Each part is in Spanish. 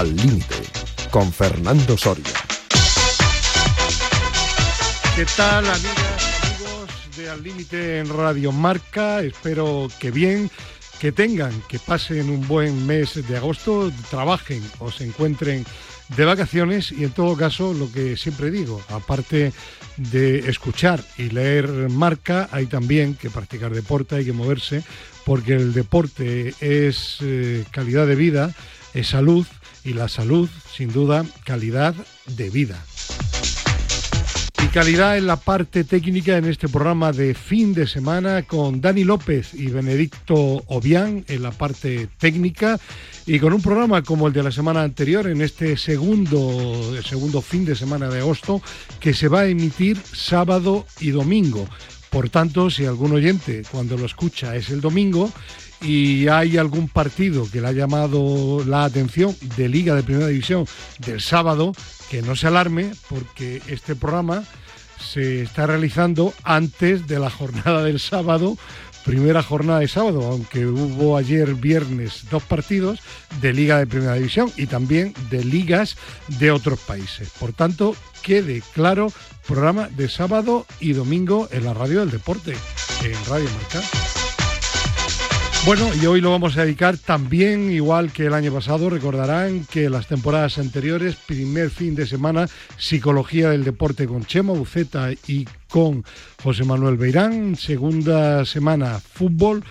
Al Límite, con Fernando Soria. ¿Qué tal, amigas, amigos de Al Límite en Radio Marca? Espero que bien, que tengan, que pasen un buen mes de agosto, trabajen o se encuentren de vacaciones y en todo caso lo que siempre digo, aparte de escuchar y leer marca, hay también que practicar deporte, hay que moverse, porque el deporte es eh, calidad de vida, es salud y la salud, sin duda, calidad de vida. Y calidad en la parte técnica en este programa de fin de semana con Dani López y Benedicto Obián en la parte técnica y con un programa como el de la semana anterior en este segundo, segundo fin de semana de agosto que se va a emitir sábado y domingo. Por tanto, si algún oyente cuando lo escucha es el domingo y hay algún partido que le ha llamado la atención de Liga de Primera División del sábado, que no se alarme porque este programa se está realizando antes de la jornada del sábado, primera jornada de sábado, aunque hubo ayer viernes dos partidos de Liga de Primera División y también de ligas de otros países. Por tanto, quede claro, programa de sábado y domingo en la radio del deporte, en Radio Marca. Bueno, y hoy lo vamos a dedicar también, igual que el año pasado, recordarán que las temporadas anteriores, primer fin de semana, Psicología del Deporte con Chema Buceta y con José Manuel Beirán, segunda semana, Fútbol,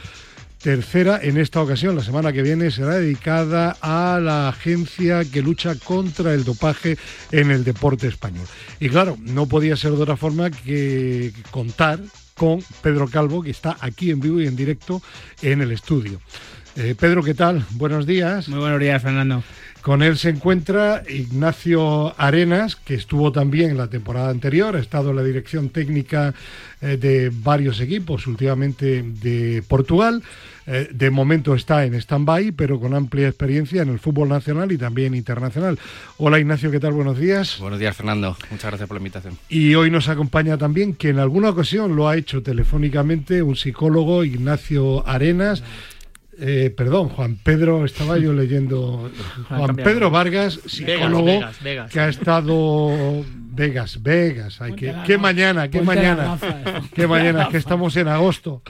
tercera en esta ocasión, la semana que viene, será dedicada a la agencia que lucha contra el dopaje en el deporte español. Y claro, no podía ser de otra forma que contar con Pedro Calvo, que está aquí en vivo y en directo en el estudio. Eh, Pedro, ¿qué tal? Buenos días. Muy buenos días, Fernando. Con él se encuentra Ignacio Arenas, que estuvo también en la temporada anterior, ha estado en la dirección técnica eh, de varios equipos, últimamente de Portugal. Eh, de momento está en stand-by, pero con amplia experiencia en el fútbol nacional y también internacional. Hola Ignacio, ¿qué tal? Buenos días. Buenos días, Fernando. Muchas gracias por la invitación. Y hoy nos acompaña también, que en alguna ocasión lo ha hecho telefónicamente, un psicólogo, Ignacio Arenas. Eh, perdón, Juan Pedro, estaba yo leyendo. Juan Pedro Vargas, psicólogo, que ha estado. Vegas, Vegas, hay que. ¿Qué mañana? ¿Qué mañana? ¿Qué mañana? Que estamos en agosto.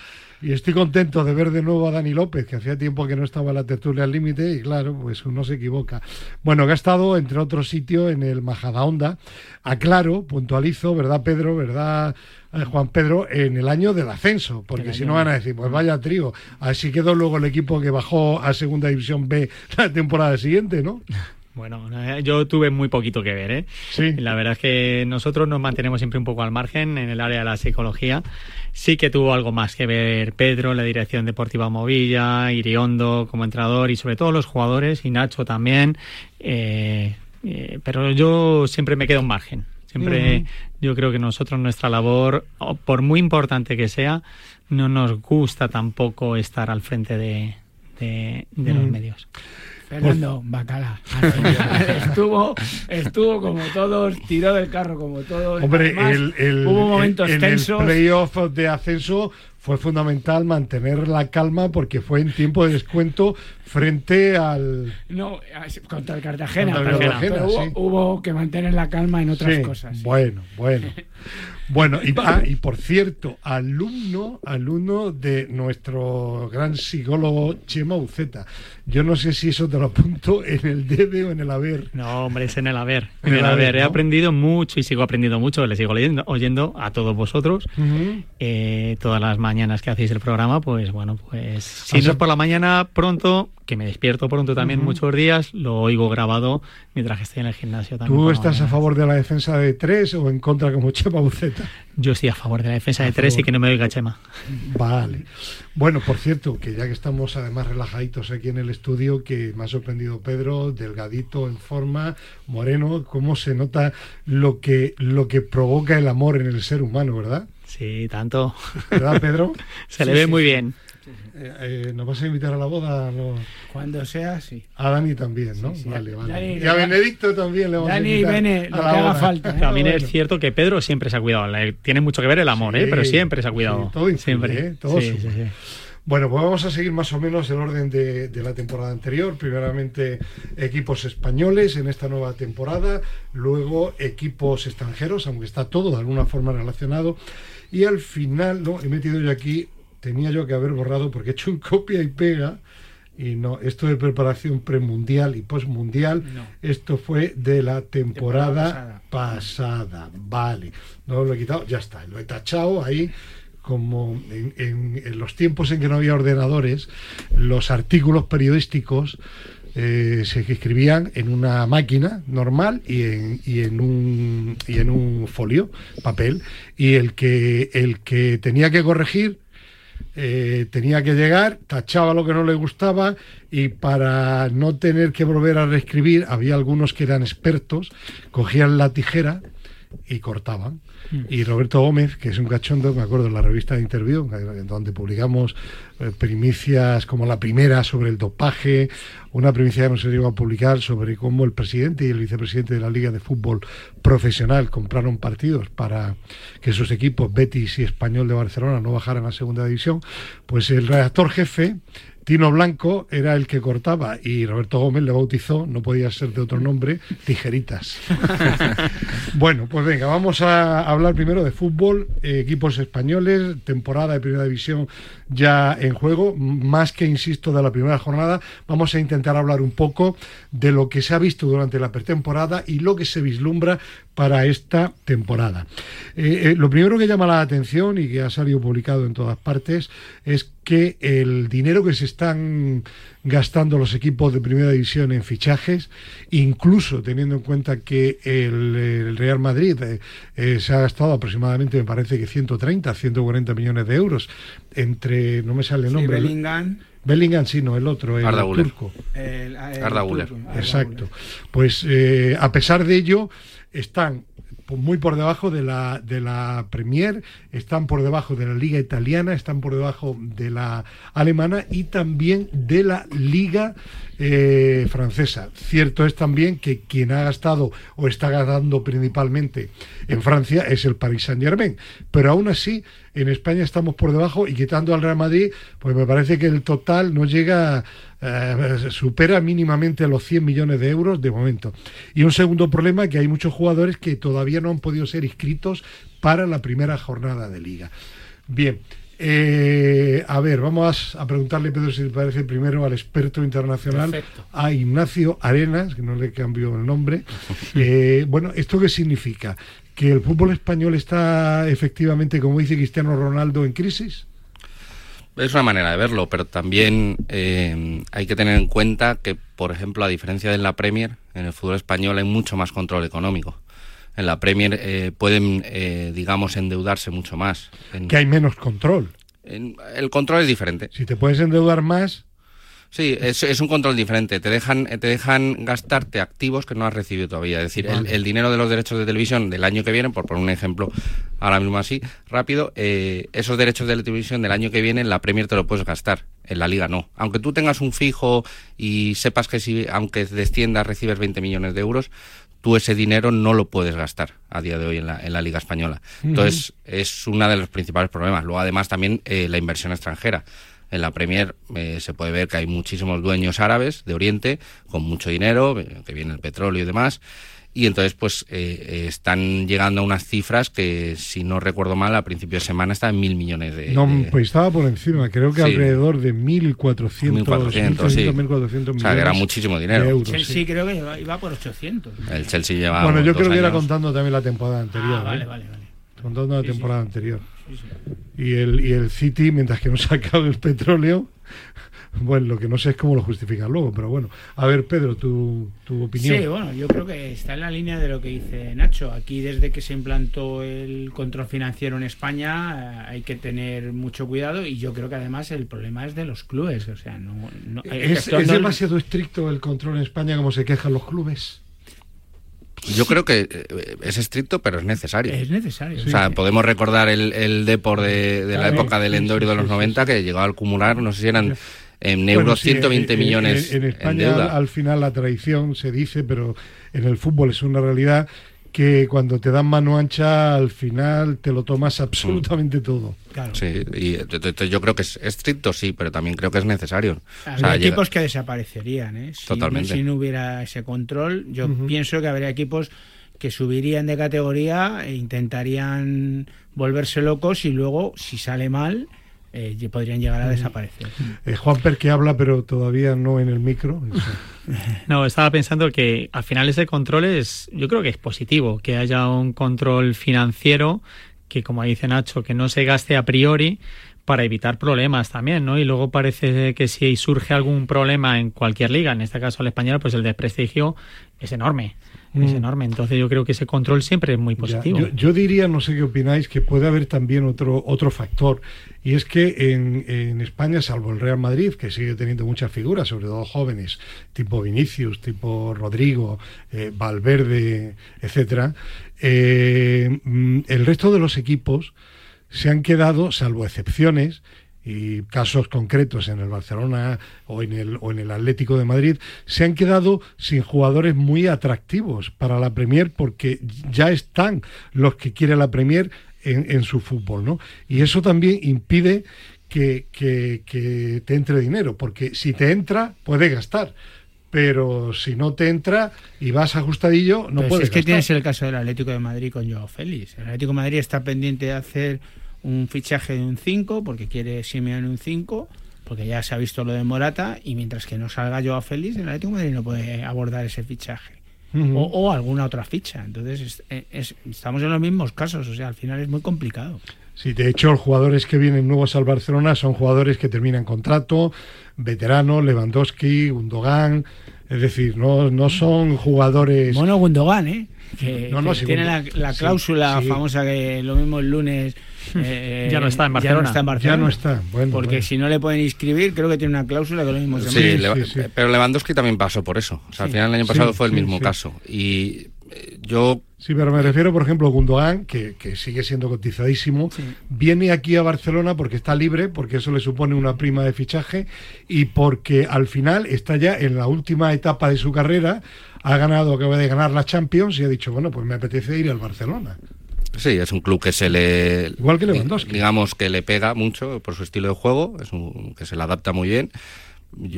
Y estoy contento de ver de nuevo a Dani López, que hacía tiempo que no estaba en la tertulia al límite, y claro, pues uno se equivoca. Bueno, que ha estado, entre otros sitios, en el Majadahonda. Aclaro, puntualizo, ¿verdad, Pedro? ¿Verdad, eh, Juan Pedro? En el año del ascenso, porque si no van a decir, pues vaya trío. Así quedó luego el equipo que bajó a Segunda División B la temporada siguiente, ¿no? Bueno, eh, yo tuve muy poquito que ver, ¿eh? Sí. La verdad es que nosotros nos mantenemos siempre un poco al margen en el área de la psicología. Sí que tuvo algo más que ver Pedro, la dirección deportiva Movilla, Iriondo como entrenador y sobre todo los jugadores y Nacho también. Eh, eh, pero yo siempre me quedo en margen. Siempre yo creo que nosotros nuestra labor, por muy importante que sea, no nos gusta tampoco estar al frente de, de, de los medios. Fernando Bacala. estuvo, estuvo como todos, tiró del carro como todos. Hombre, el, el, hubo momentos en tensos. el playoff de ascenso fue fundamental mantener la calma porque fue en tiempo de descuento frente al. No, contra el Cartagena. Contra el pero, Cartagena, pero hubo, sí. hubo que mantener la calma en otras Sí, cosas. Bueno, bueno. Bueno, y, ah, y por cierto, alumno, alumno de nuestro gran psicólogo Chema Uceta. Yo no sé si eso te lo apunto en el debe o en el haber. No, hombre, es en el haber. En En, el el haber, haber. He aprendido mucho y sigo aprendiendo mucho. Le sigo leyendo, oyendo a todos vosotros. Eh, todas las mañanas que hacéis el programa, pues bueno, pues si O sea- no es por la mañana pronto, que me despierto pronto también muchos días, lo oigo grabado mientras que estoy en el gimnasio también. ¿Tú estás a favor de la defensa de tres o en contra como Chema Uceta? Yo estoy a favor de la defensa A de tres favor. y que no me oiga Chema. Vale. Bueno, por cierto, que ya que estamos además relajaditos aquí en el estudio, que me ha sorprendido Pedro, delgadito, en forma, moreno, cómo se nota lo que, lo que provoca el amor en el ser humano, ¿verdad? Sí, tanto. ¿Verdad, Pedro? Se le Sí, ve sí, muy sí. bien. Eh, eh, ¿Nos vas a invitar a la boda? No. Cuando sea, sí. A Dani también, ¿no? Sí, sí. Vale, vale. Dani, y a le Benedicto también le vamos a Dani y invitar. Bene, a lo la que haga falta, ¿eh? También Bueno. es cierto que Pedro siempre se ha cuidado. Le- Tiene mucho que ver el amor, ¿eh? Pero siempre se ha cuidado. sí, todo influye, siempre. ¿eh? Todo Sí, suma. sí, sí. Bueno, pues vamos a seguir más o menos el orden de, de, la temporada anterior. Primeramente equipos españoles en esta nueva temporada, luego equipos extranjeros, aunque está todo de alguna forma relacionado. Y al final, no, he metido yo aquí, tenía yo que haber borrado porque he hecho un copia y pega. Y no, esto de preparación premundial y postmundial, no. esto fue de la temporada, temporada pasada. pasada. Vale, no lo he quitado, ya está, lo he tachado ahí como en, en, en, los tiempos en que no había ordenadores, los artículos periodísticos eh, se escribían en una máquina normal y en, y en, un, y en un folio, papel, y el que, el que tenía que corregir eh, tenía que llegar, tachaba lo que no le gustaba y para no tener que volver a reescribir, había algunos que eran expertos, cogían la tijera y cortaban. Y Roberto Gómez, que es un cachondo, me acuerdo en la revista de Interview, donde publicamos eh, primicias como la primera sobre el dopaje, una primicia que se llegó a publicar sobre cómo el presidente y el vicepresidente de la Liga de Fútbol Profesional compraron partidos para que sus equipos Betis y Español de Barcelona no bajaran a segunda división, pues el redactor jefe Tino Blanco era el que cortaba y Roberto Gómez le bautizó, no podía ser de otro nombre, tijeritas. bueno, pues venga, vamos a hablar primero de fútbol, eh, equipos españoles, temporada de primera división ya en juego, más que insisto de la primera jornada, vamos a intentar hablar un poco de lo que se ha visto durante la pretemporada y lo que se vislumbra para esta temporada. Eh, eh, lo primero que llama la atención y que ha salido publicado en todas partes es que el dinero que se están gastando los equipos de primera división en fichajes, incluso teniendo en cuenta que el, el Real Madrid eh, eh, se ha gastado aproximadamente, me parece que 130, 140 millones de euros entre, no me sale el nombre. Sí, Bellingham. Bellingham, sí, no, el otro, el Arda turco. El, el Arda turco, Arda Exacto. Pues eh, a pesar de ello, están muy por debajo de la, de la Premier, están por debajo de la Liga Italiana, están por debajo de la Alemana y también de la Liga eh, Francesa. Cierto es también que quien ha gastado o está gastando principalmente en Francia es el Paris Saint Germain, pero aún así en España estamos por debajo y quitando al Real Madrid, pues me parece que el total no llega, eh, supera mínimamente los 100 millones de euros de momento. Y un segundo problema que hay muchos jugadores que todavía no han podido ser inscritos para la primera jornada de liga. Bien, eh, a ver, vamos a preguntarle, Pedro, si te parece primero al experto internacional, Perfecto. a Ignacio Arenas, que no le cambió el nombre. Eh, bueno, ¿esto qué significa? ¿Que el fútbol español está efectivamente, como dice Cristiano Ronaldo, en crisis? Es una manera de verlo, pero también eh, hay que tener en cuenta que, por ejemplo, a diferencia de en la Premier, en el fútbol español hay mucho más control económico. En la Premier eh, pueden, eh, digamos, endeudarse mucho más. En- Que hay menos control. en- el control es diferente. Si te puedes endeudar más, Sí, es, es un control diferente. Te dejan, te dejan gastarte activos que no has recibido todavía. Es decir, el, el dinero de los derechos de televisión del año que viene, por poner un ejemplo ahora mismo así, rápido, eh, esos derechos de la televisión del año que viene en la Premier te lo puedes gastar, en la Liga no. Aunque tú tengas un fijo y sepas que si, aunque desciendas, recibes 20 millones de euros, tú ese dinero no lo puedes gastar a día de hoy en la, en la Liga Española. Entonces, es uno de los principales problemas. Luego, además, también eh, la inversión extranjera. En la Premier eh, se puede ver que hay muchísimos dueños árabes de Oriente con mucho dinero, eh, que viene el petróleo y demás. Y entonces, pues, eh, eh, están llegando a unas cifras que, si no recuerdo mal, a principio de semana están en mil millones de... no, de- pues estaba por encima, creo que Sí. alrededor de 1.400, 1.400, sí. 1.400 O sea, que era millones muchísimo dinero. euros, Chelsea sí. creo que iba, iba por 800. El Chelsea lleva Bueno, yo creo que era contando también la temporada anterior. Ah, vale, ¿eh? vale, vale. Contando la Sí, sí. temporada anterior. Sí, sí. Y el, y el City, mientras que no se acaba el petróleo, bueno, lo que no sé es cómo lo justifican luego, pero bueno. A ver, Pedro, tu, tu opinión. Sí, bueno, yo creo que está en la línea de lo que dice Nacho. Aquí, desde que se implantó el control financiero en España, eh, hay que tener mucho cuidado y yo creo que además el problema es de los clubes. O sea, no. no- ¿Es, esto es no- demasiado estricto el control en España como se quejan los clubes? Yo creo que eh, es estricto, pero es necesario. Es necesario. O sea, podemos recordar el, el Depor de, de la época del Endor de los sí, 90 que llegaba a acumular, no sé si eran en Bueno, euros sí, 120 en- en- millones En, en en España, deuda. al final, la tradición se dice, pero en el fútbol es una realidad que cuando te dan mano ancha al final te lo tomas absolutamente todo. Claro. Sí, y yo creo que es estricto, sí, pero también creo que es necesario. Habría equipos que desaparecerían, ¿eh? Si, Totalmente. Si no hubiera ese control, yo pienso que habría equipos que subirían de categoría e intentarían volverse locos y luego, si sale mal, eh, podrían llegar a desaparecer. Eh, Juanper que habla, pero todavía no en el micro. no, estaba pensando que al final ese control es, yo creo que es positivo, que haya un control financiero que, como dice Nacho, que no se gaste a priori para evitar problemas también, ¿no? Y luego parece que si surge algún problema en cualquier liga, en este caso el español, pues el desprestigio es enorme es mm. enorme. Entonces yo creo que ese control siempre es muy positivo. yo, diría, no sé qué opináis, que puede haber también otro, otro factor, y es que en, en, España, salvo el Real Madrid, que sigue teniendo muchas figuras, sobre todo jóvenes, tipo Vinicius, tipo Rodrigo, eh, Valverde, etcétera, eh, mm, el resto de los equipos se han quedado, salvo excepciones, y casos concretos en el Barcelona o en el, o en el Atlético de Madrid, se han quedado sin jugadores muy atractivos para la Premier porque ya están los que quiere la Premier en, su fútbol, ¿no? Y eso también impide que, que, te entre dinero, porque si te entra, puedes gastar pero si no te entra y vas ajustadillo, no puedes. es que tienes el caso del Atlético de Madrid con Joao Félix. El Atlético de Madrid está pendiente de hacer un fichaje de un 5 porque quiere Simeone un 5 porque ya se ha visto lo de Morata y mientras que no salga Joao Félix el Atlético de Madrid no puede abordar ese fichaje. O, alguna otra ficha. Entonces estamos en los mismos casos o sea al final es muy complicado. Sí, de hecho, los jugadores que vienen nuevos al Barcelona son jugadores que terminan contrato, veterano, Lewandowski, Gundogan, es decir, no, no son jugadores... Bueno, Gundogan, ¿eh? Que, tiene la, cláusula famosa que lo mismo el lunes eh, ya no está en Barcelona. Ya no está Bueno, porque si no le pueden inscribir, creo que tiene una cláusula que lo mismo se sí, sí, pero Lewandowski también pasó por eso. O sea, al final el año pasado fue el mismo caso. Y eh, yo Sí, pero me refiero, por ejemplo, a Gundogan, que, que, sigue siendo cotizadísimo, viene aquí a Barcelona porque está libre, porque eso le supone una prima de fichaje y porque al final está ya en la última etapa de su carrera, ha ganado, acaba de ganar la Champions y ha dicho, bueno, pues me apetece ir al Barcelona. Sí, es un club que se le. Igual que Lewandowski. Digamos que le pega mucho por su estilo de juego, es un, que se le adapta muy bien.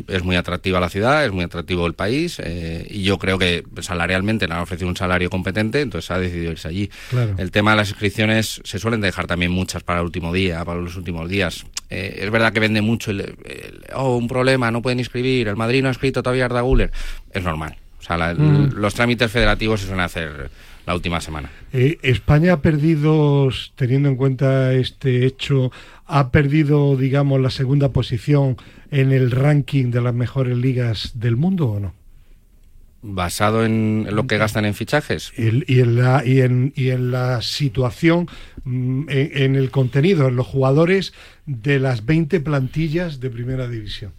Es muy atractiva la ciudad, es muy atractivo el país eh, y yo creo que salarialmente le han ofrecido un salario competente, entonces ha decidido irse allí. El tema de las inscripciones se suelen dejar también muchas para el último día, para los últimos días. Eh, es verdad que vende mucho el, oh, un problema, no pueden inscribir, el Madrid no ha escrito todavía Arda Guller. Es normal. O sea, mm. los trámites federativos se suelen hacer la última semana. Eh, España ha perdido, teniendo en cuenta este hecho, ha perdido, digamos, la segunda posición en el ranking de las mejores ligas del mundo o no? basado en lo que gastan en fichajes y, en la y en, y en la situación mm, en, el contenido en los jugadores de las 20 plantillas de primera división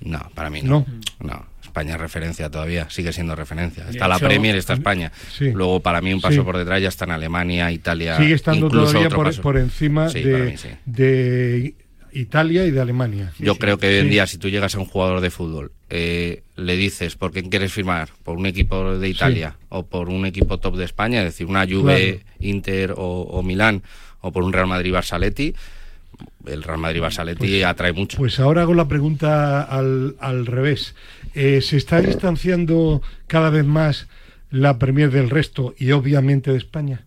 no para mí no. No, España es referencia todavía, sigue siendo referencia. Está la Premier, está España. Luego, para mí, un paso por detrás ya está en Alemania, Italia. Sigue estando todavía por, encima de, Italia y de Alemania. Yo creo que hoy en día, si tú llegas a un jugador de fútbol, eh, le dices por quién quieres firmar, por un equipo de Italia o por un equipo top de España, es decir, una Juve, Inter o, Milán, o por un Real Madrid Barsaletti el Real Madrid Barsaletti pues, atrae mucho. Pues ahora hago la pregunta al, al revés. Eh, ¿Se está distanciando cada vez más la Premier del resto y obviamente de España?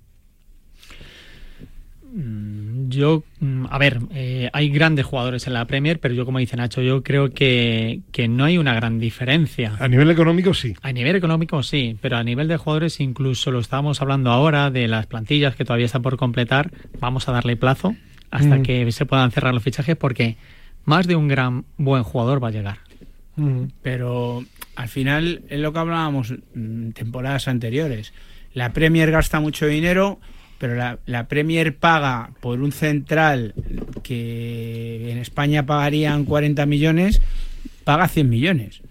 Mm, yo, mm, a ver, eh, hay grandes jugadores en la Premier, pero yo, como dice Nacho, yo creo que, que, no hay una gran diferencia. A nivel económico sí. A nivel económico sí, pero a nivel de jugadores, incluso lo estábamos hablando ahora de las plantillas que todavía están por completar, vamos a darle plazo hasta mm. que se puedan cerrar los fichajes porque más de un gran buen jugador va a llegar. Pero al final es lo que hablábamos en mm, temporadas anteriores. La Premier gasta mucho dinero, pero la, la, Premier paga por un central que en España pagarían 40 millones, paga 100 millones.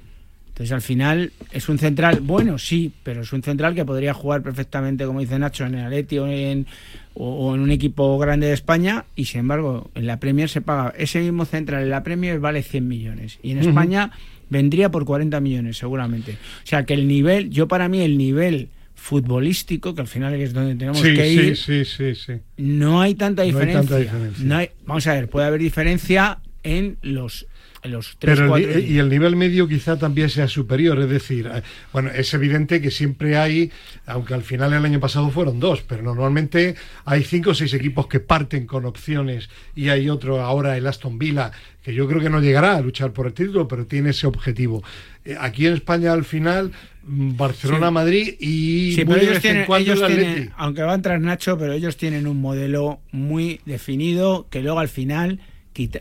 Entonces al final es un central bueno, sí, pero es un central que podría jugar perfectamente, como dice Nacho, en el Atleti o en, o, en un equipo grande de España y sin embargo en la Premier se paga ese mismo central en la Premier vale 100 millones y en España vendría por 40 millones seguramente. O sea que el nivel, yo para mí el nivel futbolístico, que al final es donde tenemos Sí, que ir, sí, sí, sí. no hay tanta No hay diferencia. tanta diferencia. No hay- vamos a ver, puede haber diferencia en los, los tres, Pero el, cuatro- ni- y el nivel medio quizá también sea superior, es decir, eh, bueno, es evidente que siempre hay, aunque al final el año pasado fueron dos, pero normalmente hay cinco o seis equipos que parten con opciones y hay otro ahora, el Aston Villa, que yo creo que no llegará a luchar por el título, pero tiene ese objetivo. Eh, Aquí en España al final, mm, Barcelona, Sí. Madrid y Sí, muy de ellos vez en tienen, cuando ellos el tienen- Atleti. aunque va a entrar Nacho, pero ellos tienen un modelo muy definido que luego al final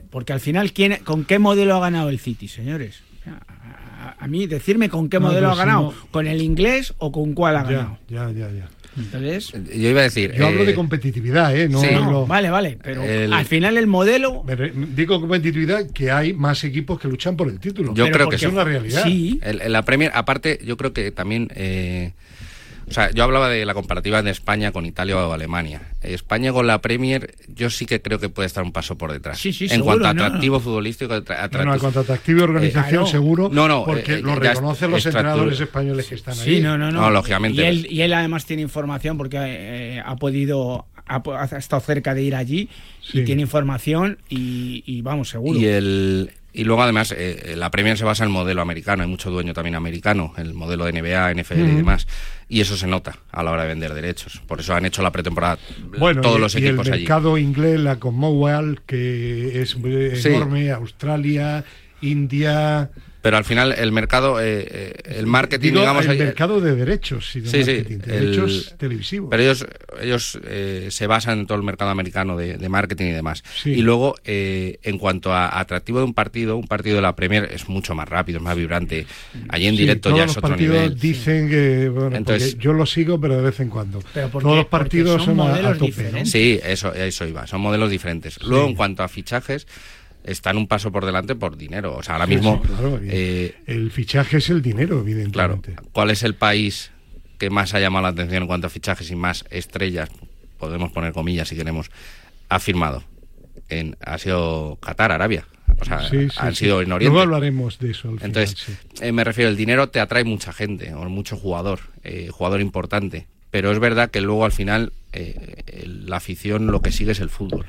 porque al final ¿quién, con qué modelo ha ganado el City, señores. A, a- a mí decirme con qué No, modelo pero ha si ganado, no- con el inglés o con cuál ha Ya, ganado. ya, ya, ya. Entonces, Yo iba a decir. Yo hablo eh, de competitividad, ¿eh? No sí. no, vale, vale, pero El- al final el modelo Me re- digo competitividad que hay más equipos que luchan por el título. Yo pero creo que es una realidad. Sí, El- la Premier, aparte, yo creo que también. eh, o sea, yo hablaba de la comparativa de España con Italia o Alemania. España con la Premier, yo sí que creo que puede estar un paso por detrás. Sí, sí, en seguro, cuanto a no. atractivo futbolístico, atra- No, atractivo- en cuanto a atractivo y organización, seguro. No, no, porque eh, lo reconocen los es- es entrenadores españoles que están ahí. Sí, no, no, no. No, lógicamente. Y él, y él además tiene información porque eh, ha podido, ha, ha estado cerca de ir allí Sí. y tiene información y, y vamos, seguro. Y, el, y luego, además, eh, la Premier se basa en el modelo americano. Hay mucho dueño también americano, el modelo de NBA, NFL y demás. Y eso se nota a la hora de vender derechos. Por eso han hecho la pretemporada Bueno, todos y, los y equipos el allí. mercado inglés, la Commonwealth, que es eh, Sí. enorme, Australia, India. Pero al final, el mercado, eh, eh, el marketing, Digo, digamos. el ahí- mercado de derechos, sí, de Sí, sí, marketing, de el- derechos televisivos. Pero ellos, ellos eh, se basan en todo el mercado americano de, de marketing y demás. Sí. Y luego, eh, en cuanto a atractivo de un partido, un partido de la Premier es mucho más rápido, es más vibrante. Allí en Sí, directo todos ya los es otro partidos nivel. dicen que bueno, Entonces- yo lo sigo pero de vez en cuando Pero porque- todos los partidos son son, a- a, modelos tope diferentes. ¿no? Sí, eso, eso iba. Son modelos diferentes. Luego, en cuanto a fichajes, están un paso por delante por dinero. O sea, ahora Sí, mismo, sí, claro, eh, el fichaje es el dinero claro, evidentemente ¿cuál es el país que más ha llamado la atención en cuanto a fichajes y más estrellas, podemos poner comillas si queremos, ha firmado? En, ha sido Qatar, Arabia. O sea, Sí, han sido en Oriente. luego hablaremos de eso al final, Entonces, eh, me refiero, el dinero te atrae mucha gente, o mucho jugador, eh, jugador importante. Pero es verdad que luego al final eh, la afición lo que sigue es el fútbol.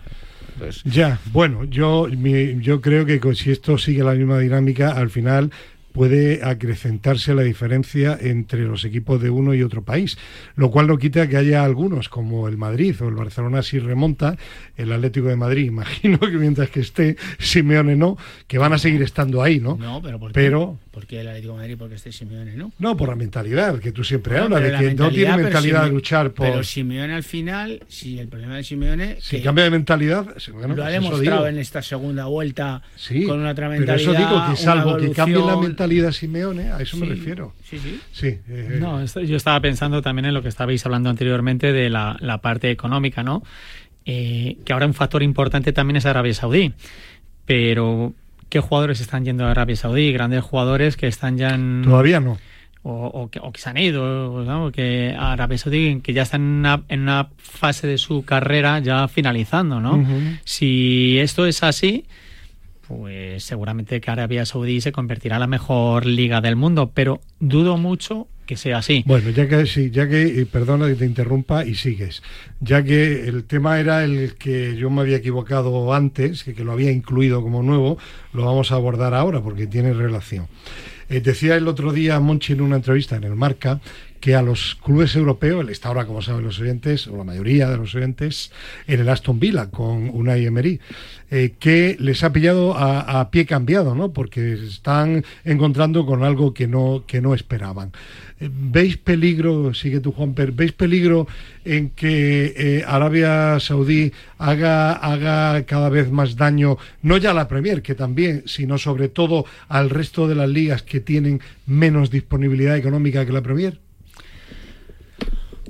Entonces, Ya, bueno, yo, mi- yo creo que si esto sigue la misma dinámica, al final puede acrecentarse la diferencia entre los equipos de uno y otro país, lo cual no quita que haya algunos, como el Madrid o el Barcelona si remonta, el Atlético de Madrid, imagino que mientras que esté Simeone no, que van a seguir estando ahí, ¿no? No, pero ¿por qué? Pero- ¿Por qué el Atlético de Madrid? Porque este Simeone, ¿no? No, por la mentalidad, que tú siempre Bueno, hablas, pero de la que no tiene pero mentalidad de luchar por... Pero Simeone al final, si el problema de Simeone... si que cambia de mentalidad, bueno, lo pues ha eso demostrado en esta segunda vuelta Sí, con una otra pero mentalidad. eso digo que salvo que cambie la mentalidad Simeone, a eso me refiero. Sí, sí. Sí, eh, No, esto- yo estaba pensando también en lo que estabais hablando anteriormente de la, la parte económica, ¿no? Eh, que ahora un factor importante también es Arabia Saudí. Pero, ¿qué jugadores están yendo a Arabia Saudí? Grandes jugadores que están ya en... todavía no. o, o que, o que se han ido, ¿no? que Arabia Saudí, que ya están en una, en una fase de su carrera ya finalizando, ¿no? Si esto es así, pues seguramente que Arabia Saudí se convertirá en la mejor liga del mundo, pero dudo mucho que sea así. Bueno, ya que sí, ya que, perdona que te interrumpa y sigues, ya que el tema era el que yo me había equivocado antes, que, que lo había incluido como nuevo, lo vamos a abordar ahora porque tiene relación. Eh, decía el otro día Monchi en una entrevista en el Marca que a los clubes europeos, él está ahora, como saben los oyentes, o la mayoría de los oyentes, en el Aston Villa con Unai Emery, eh, que les ha pillado a, pie cambiado, ¿no? Porque están encontrando con algo que no, que no esperaban. Eh, ¿Veis peligro, sigue tú Juanper, veis peligro en que eh, Arabia Saudí haga, haga cada vez más daño, no ya a la Premier, que también, sino sobre todo al resto de las ligas que tienen menos disponibilidad económica que la Premier?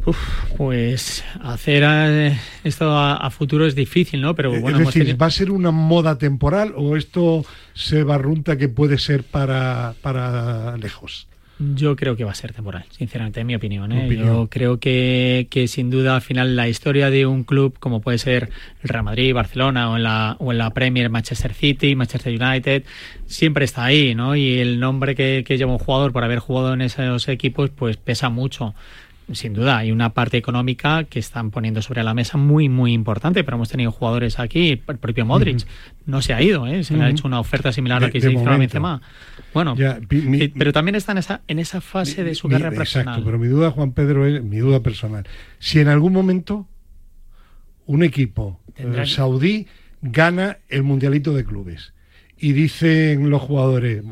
Uf, pues hacer esto a, a futuro es difícil, ¿no? Pero Eh, bueno, es decir, tenido- ¿va a ser una moda temporal o esto se barrunta que puede ser para, para lejos? Yo creo que va a ser temporal, sinceramente, en mi opinión. ¿eh? Opinión. Yo creo que, que sin duda al final la historia de un club como puede ser el Real Madrid, Barcelona o en la, o en la Premier Manchester City, Manchester United, siempre está ahí, ¿no? Y el nombre que, que lleva un jugador por haber jugado en esos equipos pues pesa mucho. Sin duda, hay una parte económica que están poniendo sobre la mesa muy, muy importante, pero hemos tenido jugadores aquí, el propio Modric no se ha ido, ¿eh? se le ha hecho una oferta similar a la que se hizo a Benzema. Bueno, pero también está en esa, en esa fase de su carrera personal. Exacto, pero mi duda, Juan Pedro, es mi duda personal. Si en algún momento un equipo eh, saudí gana el Mundialito de Clubes y dicen los jugadores,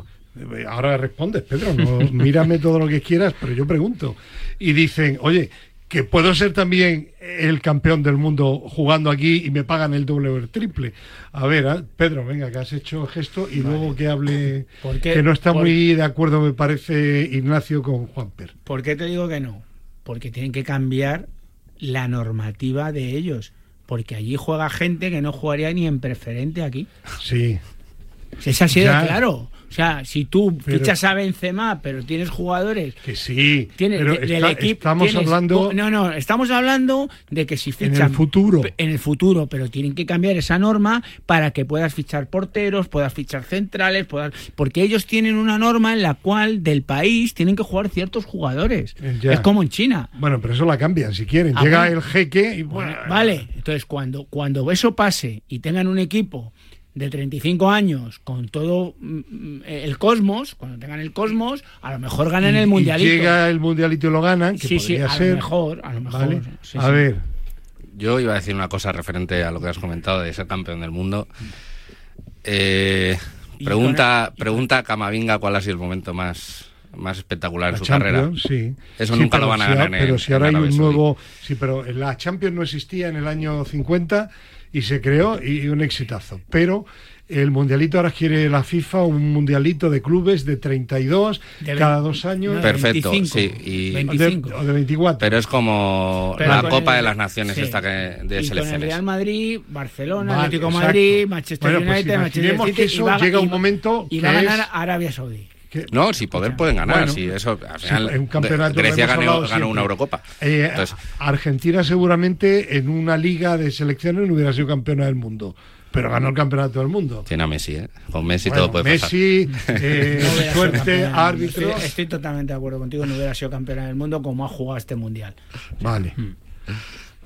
ahora respondes, Pedro, no, mírame todo lo que quieras, pero yo pregunto. Y dicen, oye, que puedo ser también el campeón del mundo jugando aquí y me pagan el doble o el triple. A ver, ah, Pedro, venga, que has hecho gesto y luego que hable, que no está muy de acuerdo, me parece, Ignacio, con Juan Per. ¿Por qué te digo que no? Porque tienen que cambiar la normativa de ellos. Porque allí juega gente que no jugaría ni en preferente aquí. Sí. Es así de claro. O sea, si tú fichas a Benzema, pero tienes jugadores... Que sí, pero estamos hablando... No, no, estamos hablando de que si fichan... En el futuro. En el futuro, pero tienen que cambiar esa norma para que puedas fichar porteros, puedas fichar centrales, puedas... Porque ellos tienen una norma en la cual del país tienen que jugar ciertos jugadores. Es como en China. Bueno, pero eso la cambian si quieren. Ah, Llega el jeque y... Vale, entonces cuando, cuando eso pase y tengan un equipo de 35 años con todo mm, el cosmos, cuando tengan el cosmos, a lo mejor ganan el mundialito. llega el mundialito y lo ganan, que sí, sí, a lo mejor, a lo mejor. a ver. Yo iba a decir una cosa referente a lo que has comentado de ser campeón del mundo. Eh, pregunta, pregunta a Camavinga cuál ha sido el momento más más espectacular en su carrera. Sí. Eso nunca lo van a ganar. pero si ahora hay un nuevo. Sí, pero la Champions no existía en el año 50 y se creó y un exitazo. Pero el mundialito ahora quiere la FIFA un mundialito de clubes de 32 cada dos años. Perfecto, sí. Y, o de 24. Pero es como la Copa de las Naciones esta que, de y selecciones. Con el Real Madrid, Barcelona, Atlético Madrid, Manchester pues United, Manchester City, que eso llega un momento y va a ganar Arabia Saudí. No, si poder pueden ganar. si eso, al final, un campeonato Grecia ganó, ganó una Eurocopa. Eh, Argentina seguramente en una liga de selecciones no hubiera sido campeona del mundo pero ganó el campeonato del mundo. Tiene a Messi, ¿eh? Con Messi todo puede Messi, pasar. Messi, eh, suerte, árbitro. Estoy, totalmente de acuerdo contigo, no hubiera sido campeona del mundo como ha jugado este mundial. Vale. Hmm.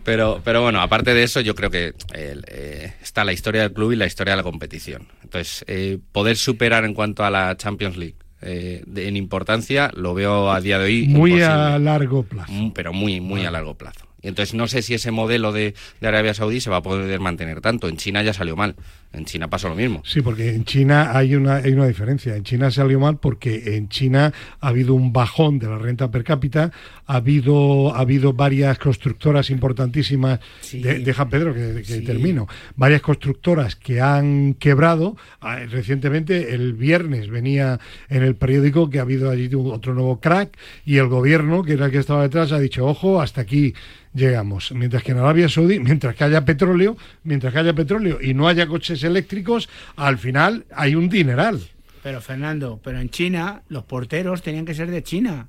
Pero, pero bueno, aparte de eso, yo creo que eh, está la historia del club y la historia de la competición. Entonces, eh, poder superar en cuanto a la Champions League eh, en importancia lo veo a día de hoy. Muy a largo plazo. Mm, pero muy, muy a largo plazo. Y entonces no sé si ese modelo de, de, Arabia Saudí se va a poder mantener tanto. En China ya salió mal. En China pasó lo mismo. Sí, porque en China hay una, hay una diferencia. En China salió mal porque en China ha habido un bajón de la renta per cápita, ha habido, ha habido varias constructoras importantísimas. deja Pedro que, termino. Varias constructoras que han quebrado. Ah, recientemente, el viernes, venía en el periódico que ha habido allí otro nuevo crack y el gobierno, que era el que estaba detrás, ha dicho, ojo, hasta aquí llegamos. Mientras que en Arabia Saudí, mientras que haya petróleo, mientras que haya petróleo y no haya coches eléctricos, al final hay un dineral. Pero Fernando, pero en China los porteros tenían que ser de China.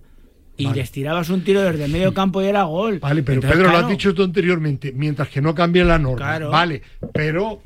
Y les tirabas un tiro desde medio campo y era gol. Vale, pero Pedro lo has dicho tú anteriormente, mientras que no cambie la norma. Vale, pero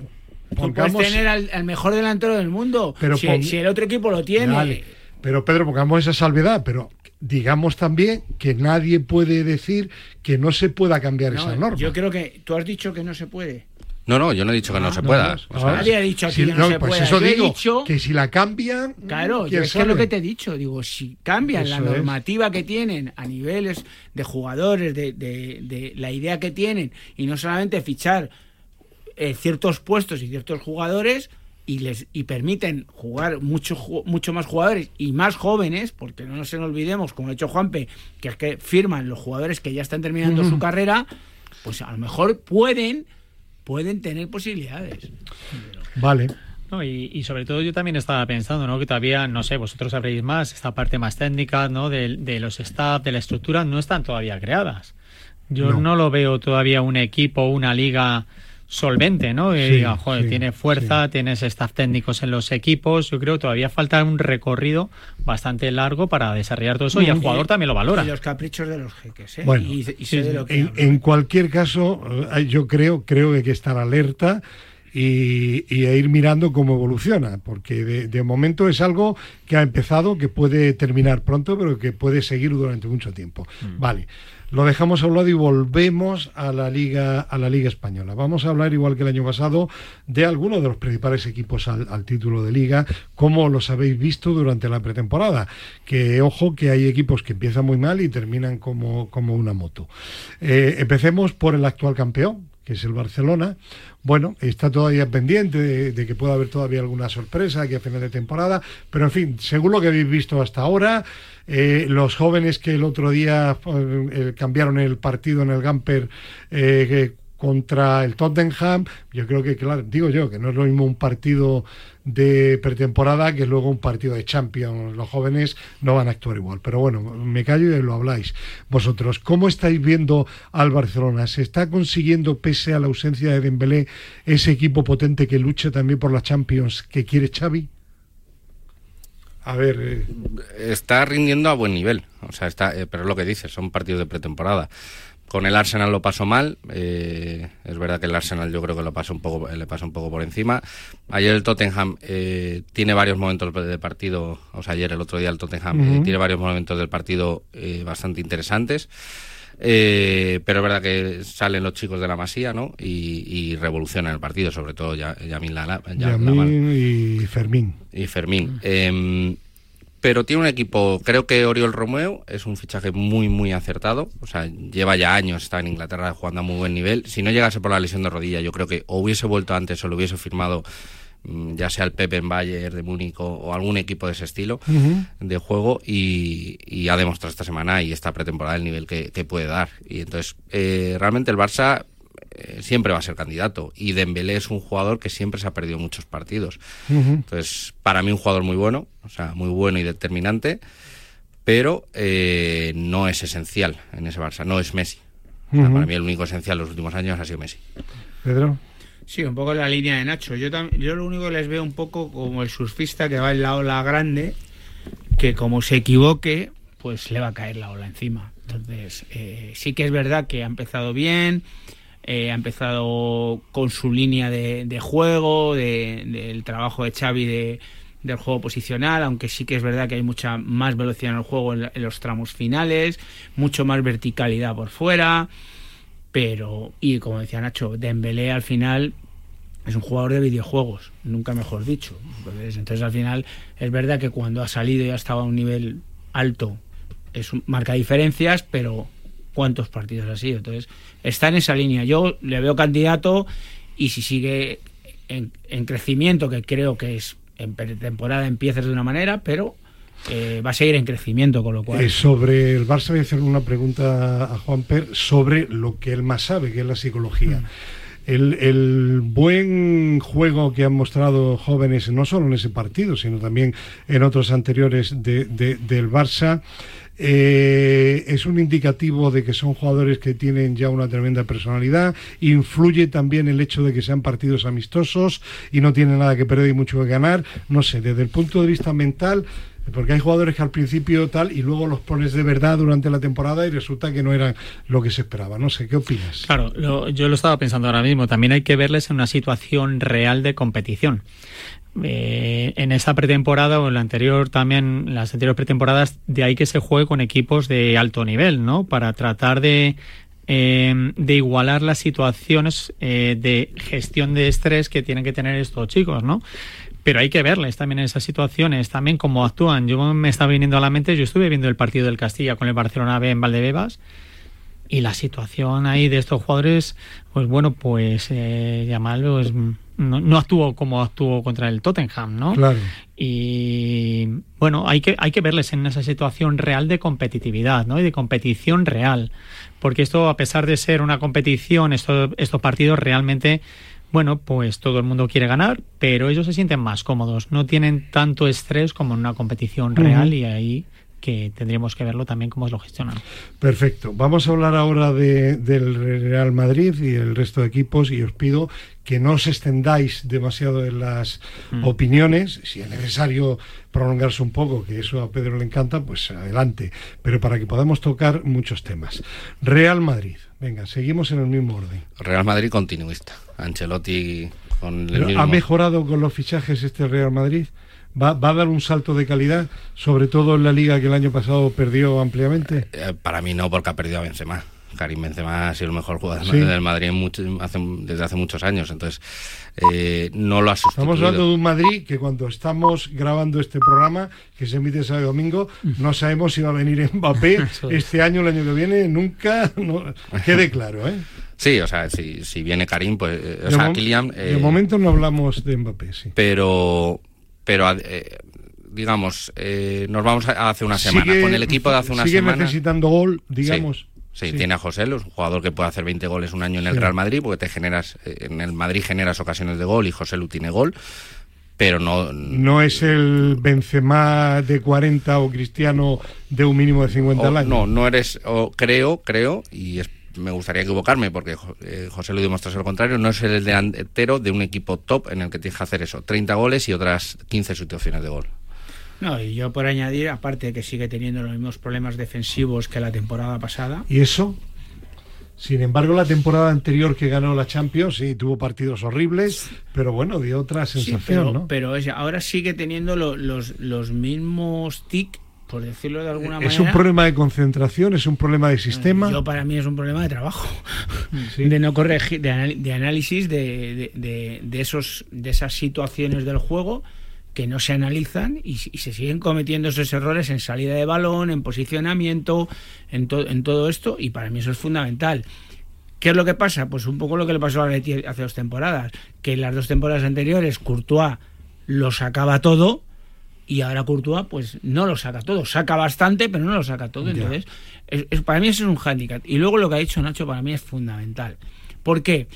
puedes tener al, mejor delantero del mundo. Pero si, el otro equipo lo tiene. Pero Pedro, pongamos esa salvedad, pero digamos también que nadie puede decir que no se pueda cambiar esa norma. Yo creo que tú has dicho que no se puede. No, no, yo no he dicho que no, se pueda. nadie ha dicho que no, se pues Eso digo, que si la cambian. Claro, es que es lo que te he dicho. Digo, si cambian la normativa que tienen a niveles de jugadores, de, de, la idea que tienen, y no solamente fichar eh, ciertos puestos y ciertos jugadores, y les y permiten jugar mucho mucho más jugadores y más jóvenes, porque no nos olvidemos, como ha hecho Juanpe, que es que firman los jugadores que ya están terminando su carrera, pues a lo mejor pueden pueden tener posibilidades. Vale. y, sobre todo yo también estaba pensando, ¿no? Que todavía, no sé, vosotros sabréis más, esta parte más técnica, ¿no? De, de los staff, de la estructura, no están todavía creadas. Yo no, no lo veo todavía un equipo, una liga solvente, ¿no? Y diga, joder, tiene fuerza, tienes staff técnicos en los equipos. Yo creo que todavía falta un recorrido bastante largo para desarrollar todo eso y el jugador también lo valora. Y los caprichos de los jeques, ¿eh? Bueno, en, cualquier caso, eh, yo creo, creo que hay que estar alerta. Y, y ir mirando cómo evoluciona, porque de, momento es algo que ha empezado, que puede terminar pronto, pero que puede seguir durante mucho tiempo. Mm. Vale. Lo dejamos a un lado y volvemos a la liga a la liga española. Vamos a hablar igual que el año pasado de algunos de los principales equipos al, título de liga, como los habéis visto durante la pretemporada. Que ojo que hay equipos que empiezan muy mal y terminan como, como una moto. Eh, empecemos por el actual campeón, que es el Barcelona. Bueno, está todavía pendiente de, que pueda haber todavía alguna sorpresa aquí a final de temporada, pero en fin, según lo que habéis visto hasta ahora, eh, los jóvenes que el otro día eh, cambiaron el partido en el Gamper eh, contra el Tottenham, yo creo que, claro, digo yo, que no es lo mismo un partido de pretemporada que luego un partido de Champions. Los jóvenes no van a actuar igual. Pero bueno, me callo y lo habláis. Vosotros, ¿cómo estáis viendo al Barcelona? ¿Se está consiguiendo, pese a la ausencia de Dembélé, ese equipo potente que lucha también por la Champions que quiere Xavi? A ver. Eh. Está rindiendo a buen nivel. O sea, está, eh, pero es lo que dices, son partidos de pretemporada. Con el Arsenal lo pasó mal. Eh, es verdad que el Arsenal yo creo que lo pasó un poco, le pasó un poco por encima. Ayer el Tottenham eh, tiene varios momentos de partido, o sea, ayer el otro día el Tottenham eh, tiene varios momentos del partido bastante interesantes. pero es verdad que salen los chicos de la Masía, ¿no? Y, revolucionan el partido, sobre todo Yamin, la, y Fermín. Y Fermín. Em, pero tiene un equipo, creo que Oriol Romeo es un fichaje muy, muy acertado. O sea, lleva ya años, está en Inglaterra jugando a muy buen nivel. Si no llegase por la lesión de rodilla, yo creo que o hubiese vuelto antes o lo hubiese firmado mm, ya sea el Pepe en Bayern de Múnich o, algún equipo de ese estilo de juego y, ha demostrado esta semana y esta pretemporada el nivel que, puede dar. Y entonces, eh, realmente el Barça eh, siempre va a ser candidato. Y Dembélé es un jugador que siempre se ha perdido muchos partidos. Entonces, para mí un jugador muy bueno, o sea, muy bueno y determinante, pero eh, no es esencial en ese Barça, no es Messi. Para mí el único esencial en los últimos años ha sido Messi. Pedro. Sí, un poco la línea de Nacho. Yo, yo lo único que les veo un poco como el surfista que va en la ola grande, que como se equivoque, pues le va a caer la ola encima. Entonces, eh, sí que es verdad que ha empezado bien, eh, ha empezado con su línea de, juego, del trabajo de Xavi de, del juego posicional, aunque sí que es verdad que hay mucha más velocidad en el juego en, los tramos finales, mucho más verticalidad por fuera, pero, y como decía Nacho, Dembélé al final es un jugador de videojuegos, nunca mejor dicho. Entonces, entonces al final es verdad que cuando ha salido y ha estado a un nivel alto, es marca diferencias, pero cuántos partidos ha sido. Entonces, está en esa línea. Yo le veo candidato y si sigue en, crecimiento, que creo que es en temporada empieza de una manera, pero eh, va a seguir en crecimiento, con lo cual. Eh, sobre el Barça voy a hacer una pregunta a Juan Per sobre lo que él más sabe, que es la psicología. Mm. El, buen juego que han mostrado jóvenes, no solo en ese partido, sino también en otros anteriores del Barça, eh, es un indicativo de que son jugadores que tienen ya una tremenda personalidad. Influye también el hecho de que sean partidos amistosos y no tienen nada que perder y mucho que ganar. No sé, desde el punto de vista mental, porque hay jugadores que al principio tal y luego los pones de verdad durante la temporada y resulta que no eran lo que se esperaba. No sé, ¿qué opinas? Claro, yo lo estaba pensando ahora mismo. También hay que verles en una situación real de competición. Eh, en esa pretemporada o en la anterior también, las anteriores pretemporadas, de ahí que se juegue con equipos de alto nivel, ¿no? Para tratar de, eh, de igualar las situaciones eh, de gestión de estrés que tienen que tener estos chicos, ¿no? Pero hay que verles también en esas situaciones, también cómo actúan. Yo me está viniendo a la mente, yo estuve viendo el partido del Castilla con el Barcelona B en Valdebebas y la situación ahí de estos jugadores, pues bueno, pues eh, llamarlo es no, no actuó como actuó contra el Tottenham, ¿no? Claro. Y bueno, hay que, hay que verles en esa situación real de competitividad, ¿no? Y de competición real. Porque esto, a pesar de ser una competición, estos, estos partidos realmente, bueno, pues todo el mundo quiere ganar, pero ellos se sienten más cómodos. No tienen tanto estrés como en una competición real y ahí que tendríamos que verlo también cómo lo gestionan. Perfecto. Vamos a hablar ahora de, del Real Madrid y el resto de equipos y os pido que no os extendáis demasiado en las mm. opiniones. Si es necesario prolongarse un poco, que eso a Pedro le encanta, pues adelante. Pero para que podamos tocar muchos temas. Real Madrid. Venga, seguimos en el mismo orden. Real Madrid continuista. Ancelotti con ¿Ha mejorado con los fichajes este Real Madrid? ¿Va, ¿Va, a dar un salto de calidad, sobre todo en la liga que el año pasado perdió ampliamente? Eh, para mí no, porque ha perdido a Benzema. Karim Benzema ha sido el mejor jugador ¿Sí? del Madrid mucho, hace, desde hace muchos años, entonces eh, no lo ha sustituido. Estamos hablando de un Madrid que cuando estamos grabando este programa, que se emite sábado y domingo, no sabemos si va a venir Mbappé este año, el año que viene, nunca, no, quede claro, ¿eh? Sí, o sea, si, si viene Karim, pues, eh, o sea, Kylian... Eh, de momento no hablamos de Mbappé, sí. Pero, pero eh, digamos, eh, nos vamos a hace una semana. Sigue, Con el equipo de hace una sigue semana... necesitando gol, digamos. Sí. Tiene a José, es un jugador que puede hacer 20 goles un año en el sí. Real Madrid, porque te generas, en el Madrid generas ocasiones de gol y José Lu tiene gol, pero no... No es el Benzema de 40 o Cristiano de un mínimo de 50 o, al año. No, no eres, o creo, creo, y es, me gustaría equivocarme, porque eh, José Lu demuestra lo contrario, no es el delantero de un equipo top en el que tienes que hacer eso, 30 goles y otras 15 situaciones de gol. No, y yo por añadir, aparte de que sigue teniendo los mismos problemas defensivos que la temporada pasada. ¿Y eso? Sin embargo, la temporada anterior que ganó la Champions, sí, tuvo partidos horribles, pero bueno, dio otra sensación, sí, pero, ¿no? Pero es, ahora sigue teniendo lo, los, los mismos tic, por decirlo de alguna ¿Es manera. ¿Es un problema de concentración? ¿Es un problema de sistema? Yo para mí es un problema de trabajo, sí. de no corregir, de, de análisis de, de, de, esos, de esas situaciones del juego que no se analizan y, y, se siguen cometiendo esos errores en salida de balón, en posicionamiento, en, to, en todo esto, y para mí eso es fundamental. ¿Qué es lo que pasa? Pues un poco lo que le pasó a Leti hace dos temporadas, que en las dos temporadas anteriores Courtois lo sacaba todo y ahora Courtois pues no lo saca todo, saca bastante pero no lo saca todo, entonces es, es, para mí eso es un hándicap. Y luego lo que ha dicho Nacho para mí es fundamental. ¿Por qué?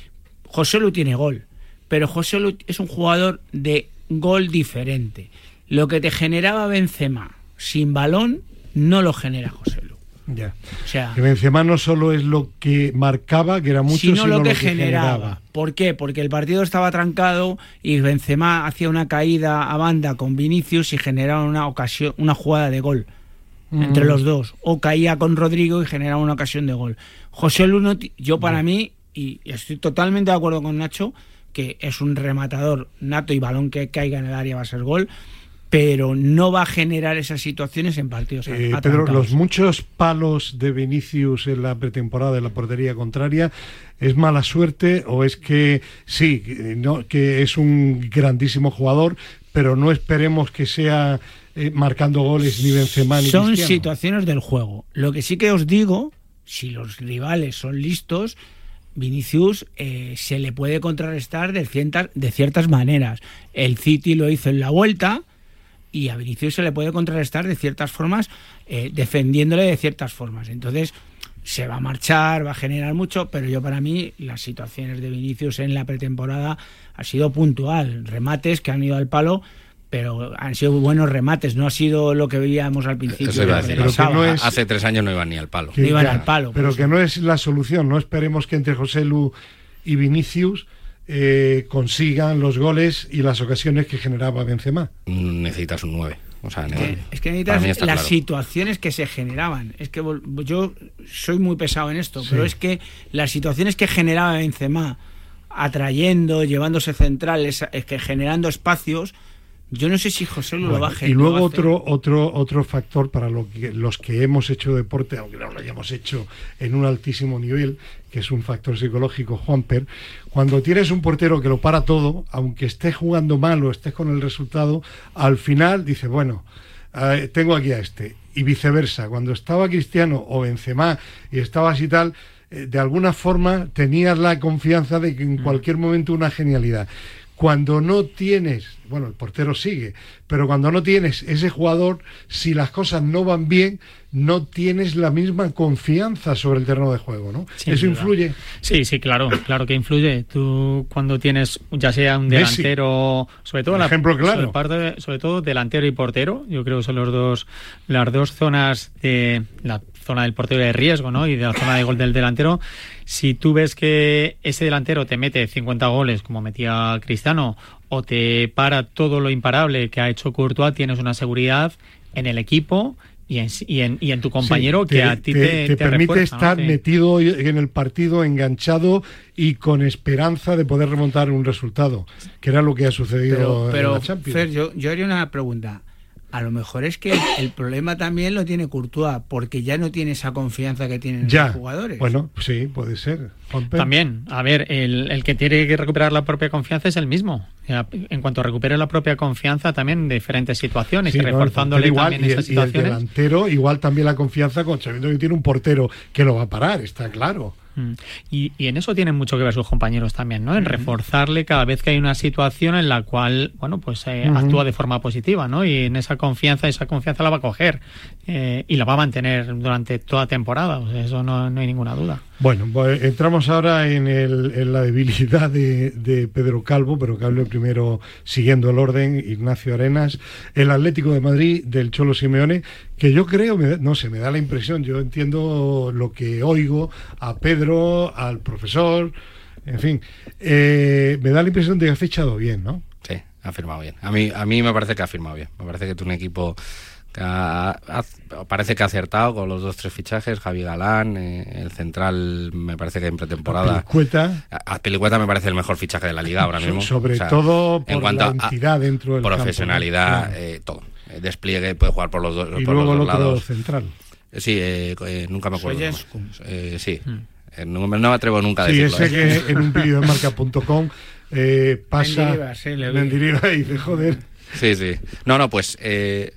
José Lu tiene gol, pero José Lu es un jugador de gol diferente. Lo que te generaba Benzema sin balón no lo genera José Lu. Ya. O sea, que Benzema no solo es lo que marcaba, que era mucho, sino, sino lo, que lo, que generaba. generaba. ¿Por qué? Porque el partido estaba trancado y Benzema hacía una caída a banda con Vinicius y generaba una ocasión, una jugada de gol mm. entre los dos. O caía con Rodrigo y generaba una ocasión de gol. José Lu, yo para mí, y estoy totalmente de acuerdo con Nacho, que es un rematador nato y balón que caiga en el área va a ser gol, pero no va a generar esas situaciones en partidos. Eh, Pedro, los muchos palos de Vinicius en la pretemporada de la portería contraria, ¿es mala suerte o es que sí, no, que es un grandísimo jugador, pero no esperemos que sea eh, marcando goles ni Benzema ni Son Cristiano. situaciones del juego. Lo que sí que os digo, si los rivales son listos, Vinicius eh, se le puede contrarrestar de ciertas, de ciertas maneras. El City lo hizo en la vuelta y a Vinicius se le puede contrarrestar de ciertas formas, eh, defendiéndole de ciertas formas. Entonces se va a marchar, va a generar mucho, pero yo para mí las situaciones de Vinicius en la pretemporada ha sido puntual. Remates que han ido al palo pero han sido buenos remates, no ha sido lo que veíamos al principio. Eso iba a decir, pero que no es, Hace tres años no iban ni al palo. No iban al palo. Pero pues. que no es la solución, no esperemos que entre José Lu y Vinicius eh, consigan los goles y las ocasiones que generaba Benzema. Necesitas un 9. O sea, es, que, es que necesitas las claro. situaciones que se generaban. Es que yo soy muy pesado en esto, sí. pero es que las situaciones que generaba Benzema, atrayendo, llevándose centrales, es que generando espacios, yo no sé si José lo, bueno, a Y luego otro, otro, otro factor para lo que, los que hemos hecho deporte, aunque no lo hayamos hecho en un altísimo nivel, que es un factor psicológico, Juanper, cuando tienes un portero que lo para todo, aunque estés jugando mal o estés con el resultado, al final dice, bueno, eh, tengo aquí a este. Y viceversa, cuando estaba Cristiano o Benzema y estabas y tal, eh, de alguna forma tenías la confianza de que en cualquier momento una genialidad cuando no tienes, bueno, el portero sigue, pero cuando no tienes ese jugador, si las cosas no van bien, no tienes la misma confianza sobre el terreno de juego, ¿no? ¿Eso influye? Sí, sí, claro, claro que influye. Tú cuando tienes, ya sea un delantero, Messi. sobre todo la ejemplo claro. sobre, sobre todo delantero y portero, yo creo que son los dos, las dos zonas de la zona del portero de riesgo, ¿no? Y de la zona de gol del delantero. Si tú ves que ese delantero te mete 50 goles, como metía Cristiano, o te para todo lo imparable que ha hecho Courtois, tienes una seguridad en el equipo y en, y en, y en tu compañero Sí, que a ti te, te permite estar metido en el partido, enganchado y con esperanza de poder remontar un resultado, que era lo que ha sucedido Pero, en pero la Champions. Fer, yo, yo haría una pregunta. A lo mejor es que el problema también lo tiene Courtois, porque ya no tiene esa confianza que tienen ya, los jugadores. bueno, sí, puede ser. Juanpe. También, a ver, el, el que tiene que recuperar la propia confianza es el mismo. En cuanto recupere la propia confianza, también en diferentes situaciones Sí, no, reforzándole igual, también y el, esas y el delantero, igual también la confianza, con sabiendo que tiene un portero que lo va a parar, está claro. Mm. Y, y en eso tienen mucho que ver sus compañeros también, ¿no? En reforzarle cada vez que hay una situación en la cual, bueno, pues eh, actúa de forma positiva, ¿no? Y en esa confianza, esa confianza la va a coger eh, y la va a mantener durante toda temporada. O sea, eso no, no hay ninguna duda. Bueno, pues entramos ahora en, el- en la debilidad de, de Pedro Calvo, pero que hable primero siguiendo el orden, Ignacio Arenas, el Atlético de Madrid del Cholo Simeone, que yo creo, no sé, me da la impresión, yo entiendo lo que oigo a Pedro, al profesor, en fin, eh, me da la impresión de que ha fichado bien, ¿no? Sí, ha firmado bien. A mí, a mí me parece que ha firmado bien. Me parece que es un equipo ha- ha- parece que ha acertado con los dos tres fichajes. Javi Galán, eh, el central, me parece que en pretemporada. Cueta, A Pelicueta me parece el mejor fichaje de la liga ahora mismo. sobre O sea, todo en por cuanto la a entidad dentro del campo, ¿no? profesionalidad, eh, todo. Eh, Despliegue, puede jugar por los dos, y por los luego el dos otro lados. central. Sí, eh, eh, nunca me acuerdo. el. Eh, sí. Eh, no, me- no me atrevo nunca a Sí, decirlo. ese ¿eh? que en un vídeo de marca.com eh, pasa. Mendilibar, sí, le y dice, joder. Sí, sí. No, no, pues eh,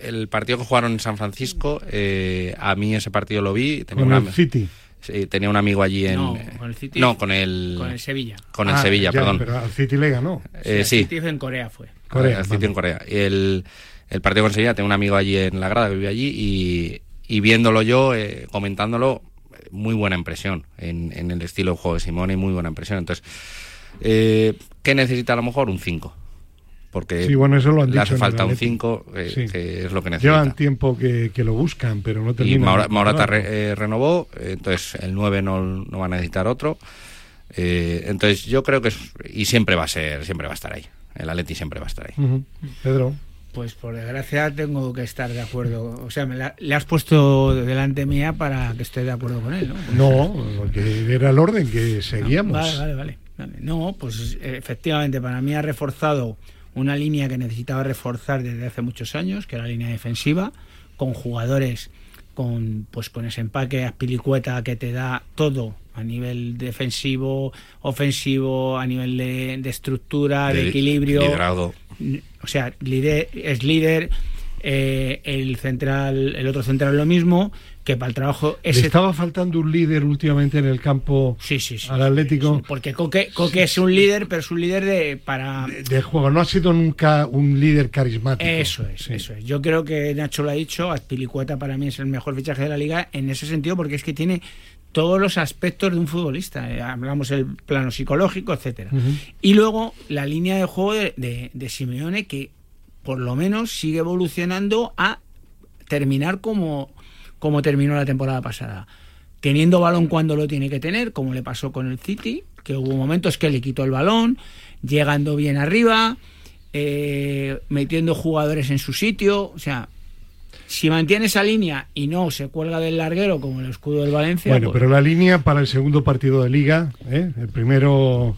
el partido que jugaron en San Francisco, eh, a mí ese partido lo vi. Tenía, Con un el City. sí, tenía un amigo allí en. No, con el City. No, con el. Con el Sevilla. con el Ah, Sevilla, ya, perdón. Pero al City le ganó. Eh, el sí, City en Corea fue. Corea, el City en Corea. Y el, el partido con Sevilla, tengo un amigo allí en la grada que vive allí y, y viéndolo yo, eh, comentándolo, muy buena impresión en, en el estilo de juego de Simone, muy buena impresión. Entonces, eh, ¿qué necesita a lo mejor? Un 5. Porque Sí, bueno, eso lo han le dicho hace falta un Atlético. 5, que, Sí. que es lo que necesita. Llevan tiempo que, que lo buscan, pero no Y terminan. Maura- de Morata encontrarlo. re- eh, renovó, eh, entonces el 9 no, no va a necesitar otro. Eh, entonces yo creo que es- y siempre va a ser, siempre va a estar ahí. El Atleti siempre va a estar ahí. Pedro. Pues por desgracia tengo que estar de acuerdo. O sea, me la- le has puesto delante mía para que esté de acuerdo con él, ¿no? No, porque era el orden que seguíamos. Vale, vale, vale, vale. No, pues eh, efectivamente para mí ha reforzado una línea que necesitaba reforzar desde hace muchos años, que era la línea defensiva, con jugadores con pues con ese empaque aspilicueta que te da todo a nivel defensivo, ofensivo, a nivel de, de estructura, de, De equilibrio. liderazgo. O sea, líder, es líder, eh, el central, el otro central lo mismo, que para el trabajo Le estaba faltando un líder últimamente en el campo Sí, sí, sí. al Atlético porque Coque, Coque es un líder, pero es un líder de para de, juego. No ha sido nunca un líder carismático. eso es, eso es. Yo creo que Nacho lo ha dicho, Azpilicueta para mí es el mejor fichaje de la liga en ese sentido porque es que tiene todos los aspectos de un futbolista. Eh, hablamos el plano psicológico, etcétera. Y luego la línea de juego de, de, de Simeone que por lo menos sigue evolucionando a terminar como, como terminó la temporada pasada. Teniendo balón cuando lo tiene que tener, como le pasó con el City, que hubo momentos que le quitó el balón, llegando bien arriba, eh, metiendo jugadores en su sitio. O sea, si mantiene esa línea y no se cuelga del larguero como el escudo del Valencia, Bueno, pues- pero la línea para el segundo partido de liga, ¿eh? el primero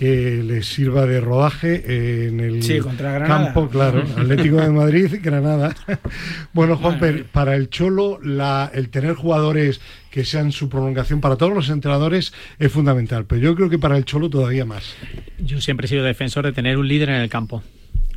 que les sirva de rodaje en el Sí, contra Granada. campo, claro, Atlético de Madrid, Granada. bueno, Juan, Bueno. para el Cholo, la, el tener jugadores que sean su prolongación para todos los entrenadores es fundamental, pero yo creo que para el Cholo todavía más. Yo siempre he sido defensor de tener un líder en el campo.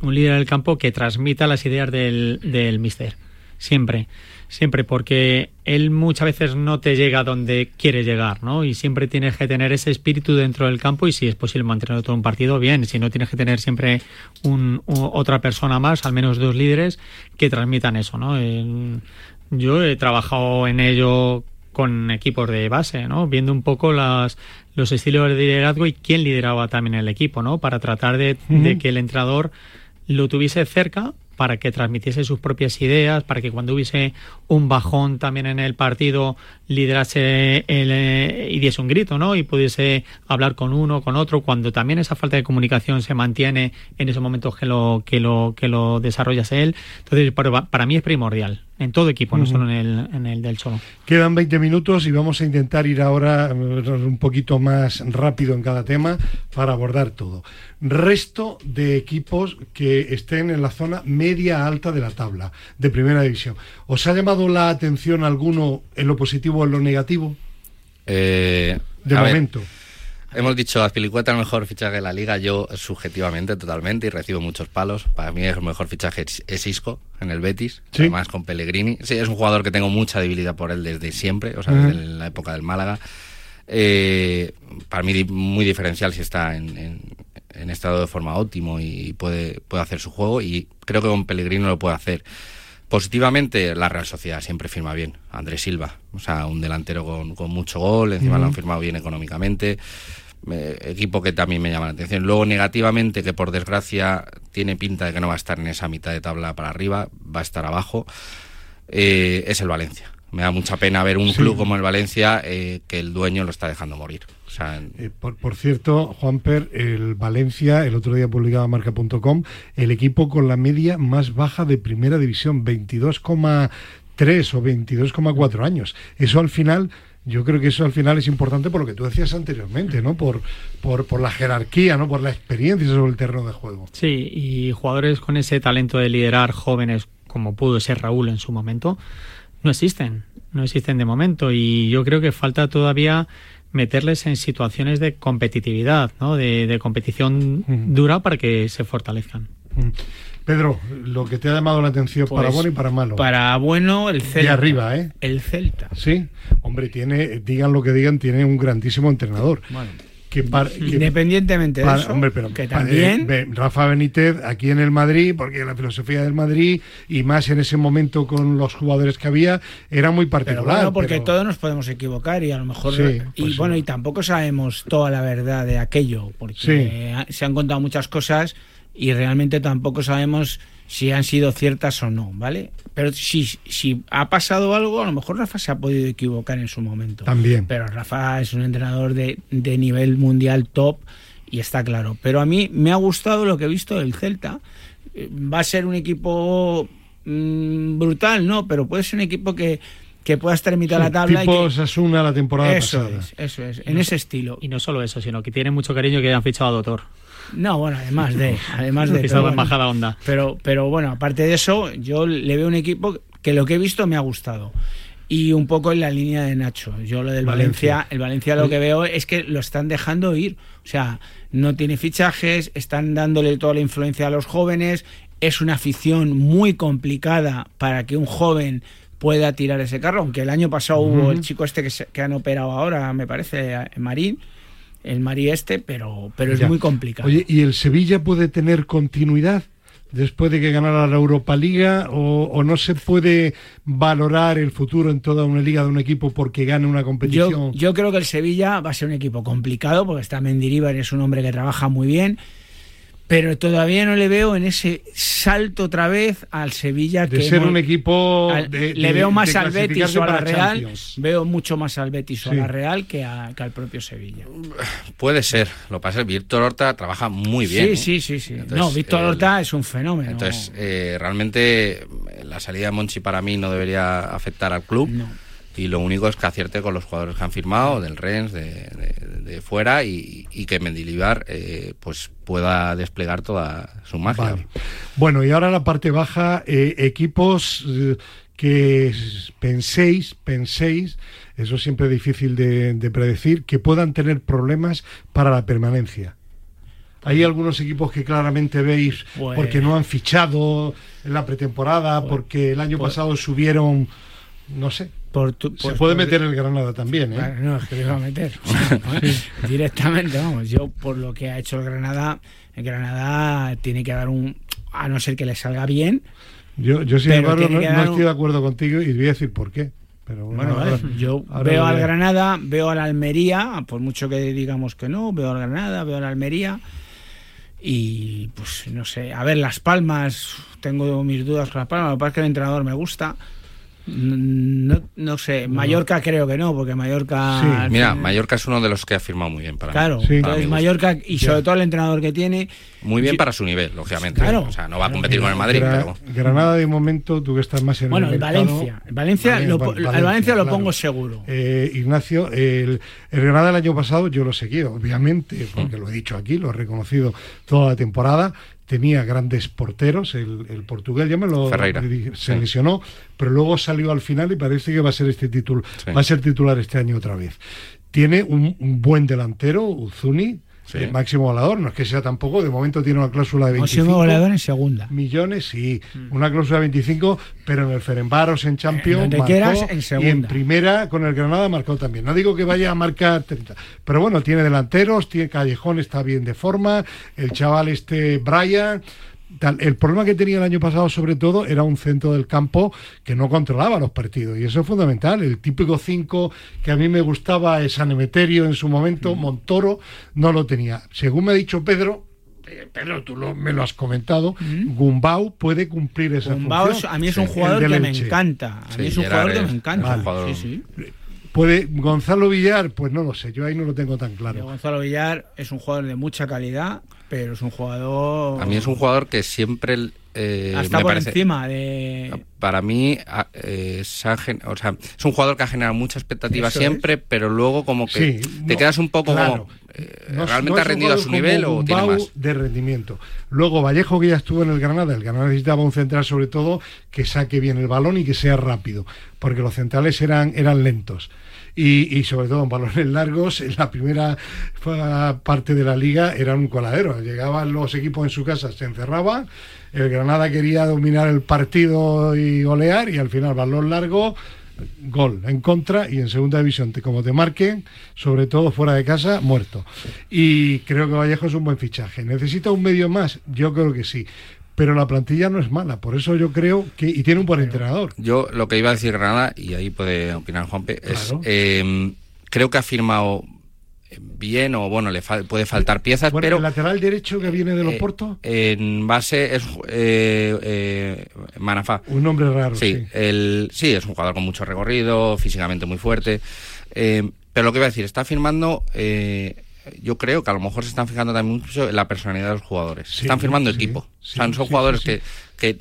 Un líder en el campo que transmita las ideas del, del mister. Siempre. Siempre, porque él muchas veces no te llega donde quiere llegar, ¿no? Y siempre tienes que tener ese espíritu dentro del campo y si es posible mantenerlo todo un partido, bien. Si no, tienes que tener siempre un, u- otra persona más, al menos dos líderes, que transmitan eso, ¿no? En- yo he trabajado en ello con equipos de base, ¿no? Viendo un poco las, los estilos de liderazgo y quién lideraba también el equipo, ¿no? Para tratar de, de que el entrenador lo tuviese cerca para que transmitiese sus propias ideas, para que cuando hubiese un bajón también en el partido liderase el, eh, y diese un grito, ¿no? Y pudiese hablar con uno, con otro, cuando también esa falta de comunicación se mantiene en esos momentos que lo, que lo, que lo desarrollase él. Entonces, para, para mí es primordial, en todo equipo, no solo en el, en el del solo. Quedan 20 minutos y vamos a intentar ir ahora eh, un poquito más rápido en cada tema para abordar todo. Resto de equipos que estén en la zona media alta de la tabla de primera división. ¿Os ha llamado la atención alguno en lo positivo o en lo negativo? Eh, de ver, momento. Hemos dicho Azpilicueta el mejor fichaje de la liga, yo subjetivamente totalmente y recibo muchos palos. Para mí el mejor fichaje es- Isco en el Betis, Sí. además con Pellegrini. Sí, es un jugador que tengo mucha debilidad por él desde siempre, o sea, Ujú. desde la época del Málaga. Eh, para mí muy diferencial si está en, en- en estado de forma óptimo y puede, puede hacer su juego y creo que con Pellegrini lo puede hacer. Positivamente, la Real Sociedad siempre firma bien. Andrés Silva, o sea, un delantero con, con mucho gol, encima lo han firmado bien económicamente. Eh, equipo que también me llama la atención. Luego, negativamente, que por desgracia tiene pinta de que no va a estar en esa mitad de tabla para arriba, va a estar abajo, eh, es el Valencia. Me da mucha pena ver un Sí. club como el Valencia eh, que el dueño lo está dejando morir. O sea, Eh, por, por cierto, Juanper, el Valencia, el otro día publicaba marca.com, el equipo con la media más baja de primera división, 22,3 o 22,4 años. Eso al final, yo creo que eso al final es importante por lo que tú decías anteriormente, ¿no? Por, por, por la jerarquía, ¿no? Por la experiencia sobre el terreno de juego. Sí, y jugadores con ese talento de liderar jóvenes, como pudo ser Raúl en su momento, no existen. No existen de momento. Y yo creo que falta todavía meterles en situaciones de competitividad, ¿no? de, de competición dura para que se fortalezcan. Pedro, lo que te ha llamado la atención para Pues, bueno y para malo. Para bueno, el Celta. de arriba, ¿eh? El Celta. Sí, hombre, tiene, digan lo que digan, tiene un grandísimo entrenador. Bueno, Que par- que- independientemente de Para- eso, hombre, pero que también... eh, Rafa Benítez aquí en el Madrid, porque la filosofía del Madrid y más en ese momento con los jugadores que había era muy particular. Pero bueno, porque pero- todos nos podemos equivocar y a lo mejor Sí, y pues bueno sí. y tampoco sabemos toda la verdad de aquello porque Sí. se han contado muchas cosas y realmente tampoco sabemos si han sido ciertas o no, ¿vale? Pero si, si ha pasado algo, a lo mejor Rafa se ha podido equivocar en su momento. También. Pero Rafa es un entrenador de, de nivel mundial top y está claro. Pero a mí me ha gustado lo que he visto del Celta. Eh, Va a ser un equipo mm, brutal, ¿no? Pero puede ser un equipo que, que pueda estar en mitad de la tabla. y tipo que- Sasuna la temporada eso pasada. es, eso es, en ese estilo. Y no solo eso, sino que tienen mucho cariño que han fichado a Doctor. No, bueno, además de, además de pero bueno. embajada onda. Pero, pero bueno, aparte de eso, yo le veo un equipo que lo que he visto me ha gustado. Y un poco en la línea de Nacho. Yo lo del Valencia. Valencia, el Valencia lo que veo es que lo están dejando ir. O sea, no tiene fichajes, están dándole toda la influencia a los jóvenes. Es una afición muy complicada para que un joven pueda tirar ese carro. Aunque el año pasado hubo el chico este que, se- que han operado ahora, me parece, eh, Marín, el Marí este, pero, pero es Ya. muy complicado. Oye, ¿y el Sevilla puede tener continuidad después de que ganara la Europa Liga o, o no se puede valorar el futuro en toda una liga de un equipo porque gane una competición? Yo, yo creo que el Sevilla va a ser un equipo complicado porque está Mendilibar, es un hombre que trabaja muy bien, pero todavía no le veo en ese salto otra vez al Sevilla de que ser hemos- un equipo al- de- le de- veo más de al Betis o a la Real, Champions. veo mucho más al Betis o Sí. a la Real que, a- que al propio Sevilla. puede ser. Lo que pasa es que Víctor Horta trabaja muy bien. sí, ¿eh? sí, sí, sí. Entonces, no, Víctor el- Horta es un fenómeno. Entonces, eh, realmente eh, la salida de Monchi para mí no debería afectar al club. No. Y lo único es que acierte con los jugadores que han firmado, del Rennes, de, de- de fuera, y, y que Mendilibar eh, pues pueda desplegar toda su magia. Vale. Bueno, y ahora la parte baja, eh, equipos eh, que penséis, penséis, eso siempre es difícil de, de predecir, que puedan tener problemas para la permanencia. Hay algunos equipos que claramente veis Pues- porque no han fichado en la pretemporada, porque el año pues- pasado subieron, no sé. Por tu- Se puede por- meter el Granada también, ¿eh? Claro, no, es que lo iba a meter. O sea, Directamente, vamos. Yo, por lo que ha hecho el Granada, el Granada tiene que dar un. A no ser que le salga bien. Yo, yo sin embargo, no, estoy de acuerdo contigo y voy a decir por qué. Pero bueno, Bueno, ahora- Yo ahora veo al. Granada, veo al Almería, por mucho que digamos que no, veo al Granada, veo al Almería. Y pues no sé, a ver, Las Palmas, tengo mis dudas con Las Palmas, lo que pasa es que el entrenador me gusta. No, no sé, Mallorca creo que no, porque Mallorca. Sí. Mira, Mallorca es uno de los que ha firmado muy bien para mí. Claro, Sí. Para gusto. Mallorca y sobre todo el entrenador que tiene. Muy bien para su nivel, lógicamente. Claro. O sea, no va a competir con el Madrid, Gra- pero... Granada de momento, tú que estás más en Bueno, el el mercado- Valencia. El Valencia, Vale, lo, al Valencia, Valencia lo claro. pongo seguro. Eh, Ignacio, el, el Granada del año pasado yo lo seguí, obviamente, porque lo he dicho aquí, lo he reconocido toda la temporada. Tenía grandes porteros, el, el portugués ya me lo Ferreira, se sí. lesionó, pero luego salió al final y parece que va a ser este título, Sí. va a ser titular este año otra vez. Tiene un, un buen delantero, Uzuni, Sí. el máximo volador, no es que sea tampoco, de momento tiene una cláusula de 25 Máximo goleador en segunda. millones, sí, una cláusula de 25, pero en el Ferenbaros, en Champions, Donde marcó, quieras, en y en segunda. primera con el Granada marcó también. No digo que vaya a marcar 30, pero bueno, tiene delanteros, tiene Callejón, está bien de forma, el chaval este Brian. Tal. El problema que tenía el año pasado, sobre todo, era un centro del campo que no controlaba los partidos. Y eso es fundamental. El típico 5 que a mí me gustaba, es San Emeterio en su momento, Montoro, no lo tenía. Según me ha dicho Pedro, eh, Pedro, tú lo- me lo has comentado, Gumbau puede cumplir esa Gumbau es- función. a mí es un Sí. jugador que me encanta. A Sí, mí es un Gerard jugador que me encanta. Sí. Puede Gonzalo Villar, pues no lo sé, yo ahí no lo tengo tan Pero claro. Gonzalo Villar es un jugador de mucha calidad, pero es un jugador. A mí es un jugador que siempre eh, Hasta me por parece... encima de. Para mí eh, se ha gen- o sea, es un jugador que ha generado mucha expectativa Eso siempre, pero luego como que Sí, te no, quedas un poco claro. como... eh, No ¿Realmente no ha rendido a su nivel o tiene más? de rendimiento. Luego Vallejo que ya estuvo en el Granada, el Granada necesitaba un central sobre todo que saque bien el balón y que sea rápido, porque los centrales eran eran lentos. Y, y sobre todo en balones largos, en la primera parte de la liga eran un coladero. Llegaban los equipos en su casa, se encerraban, el Granada quería dominar el partido y golear, y al final balón largo, gol en contra y en segunda división, como te marquen, sobre todo fuera de casa, muerto. Y creo que Vallejo es un buen fichaje. ¿Necesita un medio más? Yo creo que sí. Pero la plantilla no es mala, por eso yo creo que. Y tiene un buen entrenador. Yo lo que iba a decir Granada, y ahí puede opinar Juanpe, es Claro. eh, creo que ha firmado bien o bueno, le fal- puede faltar piezas, Bueno, pero el lateral derecho que viene de los eh, Portos, en base es eh, eh, Manafá. un nombre raro. Sí, Sí. el, sí, es un jugador con mucho recorrido, físicamente muy fuerte. eh, pero lo que iba a decir, está firmando. Yo creo que a lo mejor se están fijando también mucho en la personalidad de los jugadores. Sí, están firmando sí, equipo. sí, o sea, son jugadores que, que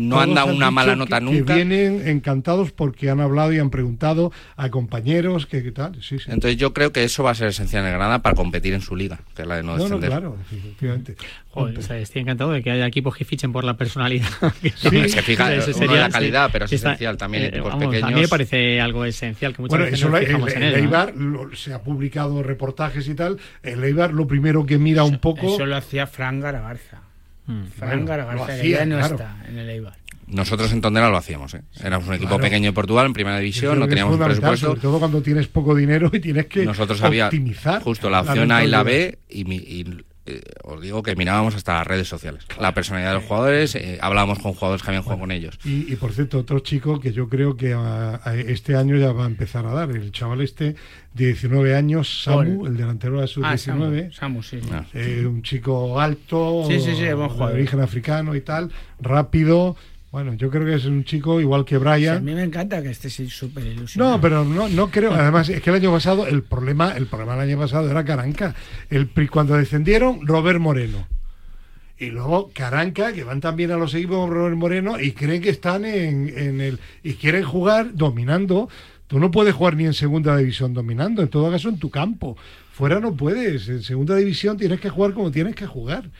no Todos han dado una mala que- nota que nunca. vienen encantados porque han hablado y han preguntado a compañeros que qué tal. Sí, sí. Entonces yo creo que eso va a ser esencial en Granada para competir en su liga, que es la de no no, no, descender. claro, efectivamente. Joder, o sea, estoy encantado de que haya equipos que fichen por la personalidad. Sí, se fija Ese uno en la sí, calidad, pero es está- esencial también en eh, equipos vamos, pequeños. A mí me parece algo esencial que muchas Bueno, veces eso nos la- fijamos el, en el él. ¿no? Lo- se ha publicado reportajes y tal. El Eibar lo primero que mira un poco. Eso lo hacía Fran Garagarza. Mm. Fran Bueno, hacía, ya no claro. está en el Eibar. Nosotros en Tondela lo hacíamos, ¿eh? Éramos un equipo Claro. pequeño de Portugal en primera división, no teníamos un presupuesto. Sobre todo cuando tienes poco dinero y tienes que Nosotros había optimizar. justo la opción A y la. B y, mi- y, eh, os digo que mirábamos hasta las redes sociales. La personalidad de los jugadores, eh, hablábamos con jugadores que habían jugado con ellos. Y, y, por cierto, otro chico que yo creo que ah, ah, este año ya va a empezar a dar, el chaval este, de 19 años, Samu, Paul. el delantero de sus Ah, 19, Samu, Samu, sí. sí. Ah. eh, un chico alto, Sí, sí, sí, buen de origen africano y tal, rápido. Bueno, yo creo que es un chico igual que Sí, a Brian. mí me encanta que esté súper ilusionado. No, pero no, no creo. Además, es que el año pasado, el problema, el problema del año pasado era Caranca. El, cuando descendieron, Robert Moreno. Y luego Caranca, que van también a los equipos con Robert Moreno y creen que están en, en el. y quieren jugar dominando. Tú no puedes jugar ni en segunda división dominando, en todo caso en tu campo. Fuera no puedes. En segunda división tienes que jugar como tienes que jugar.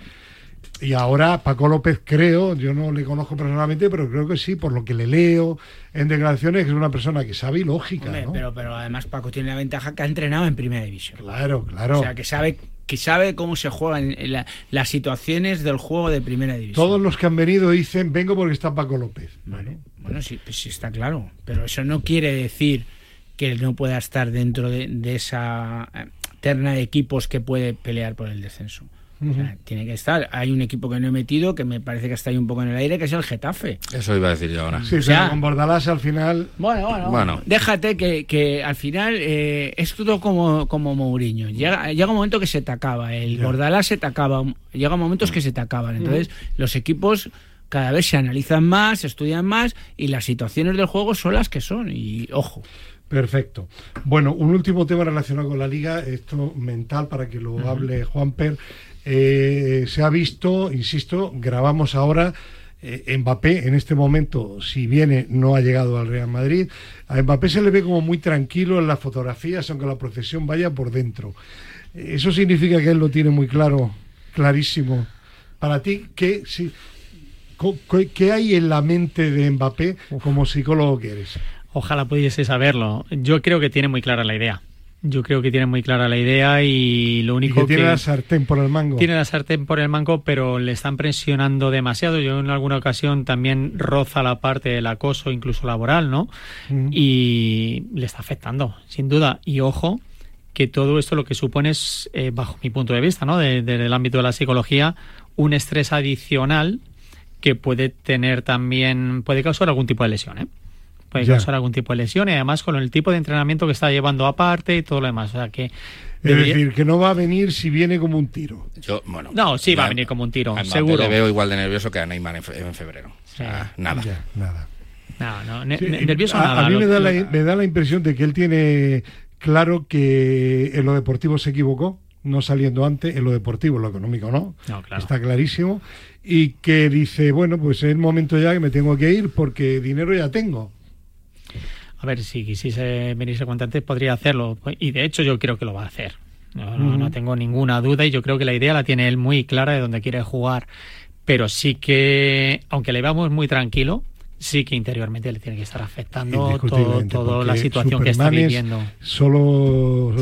Y ahora Paco López creo, yo no le conozco personalmente, pero creo que sí, por lo que le leo en declaraciones, que es una persona que sabe y lógica. Hombre, ¿no? pero, pero además Paco tiene la ventaja que ha entrenado en primera división. Claro, claro. O sea, que sabe que sabe cómo se juegan la- las situaciones del juego de primera división. Todos los que han venido dicen, vengo porque está Paco López. Vale. Bueno, sí, pues sí está claro. Pero eso no quiere decir que él no pueda estar dentro de, de esa eh, terna de equipos que puede pelear por el descenso. O sea, tiene que estar. Hay un equipo que no he metido que me parece que está ahí un poco en el aire, que es el Getafe. Eso iba a decir yo ahora. Sí, O sea- con Bordalás al final. Bueno, bueno, Bueno. déjate que, que al final eh, es todo como, como Mourinho. Llega, llega un momento que se te acaba, el Ya. Bordalás se te acaba, llega momentos que se te acaban. Entonces, los equipos cada vez se analizan más, se estudian más y las situaciones del juego son las que son. Y ojo. Perfecto. Bueno, un último tema relacionado con la liga, esto mental para que lo hable Juan Per. Eh, se ha visto, insisto, grabamos ahora. Eh, Mbappé en este momento, si viene, no ha llegado al Real Madrid. A Mbappé se le ve como muy tranquilo en las fotografías, aunque la procesión vaya por dentro. Eso significa que él lo tiene muy claro, clarísimo. Para ti, ¿qué, si, ¿qué hay en la mente de Mbappé como psicólogo que eres? Ojalá pudiese saberlo. Yo creo que tiene muy clara la idea. Yo creo que tiene muy clara la idea y lo único que tiene la sartén por el mango. Tiene la sartén por el mango, pero le están presionando demasiado. Yo en alguna ocasión también roza la parte del acoso, incluso laboral, ¿no? Y le está afectando, sin duda. Y ojo, que todo esto lo que supone es, eh, bajo mi punto de vista, ¿no? Desde el ámbito de la psicología, un estrés adicional que puede tener también, puede causar algún tipo de lesión, ¿eh? Puede causar algún tipo de lesión y además con el tipo de entrenamiento que está llevando aparte y todo lo demás. O sea que. Es decir, que no va a venir si viene como un tiro. Yo, bueno, no, sí va a venir como un tiro, seguro. Le veo igual de nervioso que a Neymar en, febrero. O sea, nada. nada. No, no, nervioso a, nada. A mí me, da la, me da la impresión de que él tiene claro que en lo deportivo se equivocó, no saliendo antes, en lo deportivo, en lo económico no, no claro. está clarísimo, y que dice, bueno, pues es el momento ya que me tengo que ir porque dinero ya tengo. A ver, si quisiese venirse cuanto antes podría hacerlo. Y de hecho yo creo que lo va a hacer. No, tengo ninguna duda y yo creo que la idea la tiene él muy clara de dónde quiere jugar. Pero sí que, aunque le veamos muy tranquilo, sí que interiormente le tiene que estar afectando toda la situación que está viviendo. Solo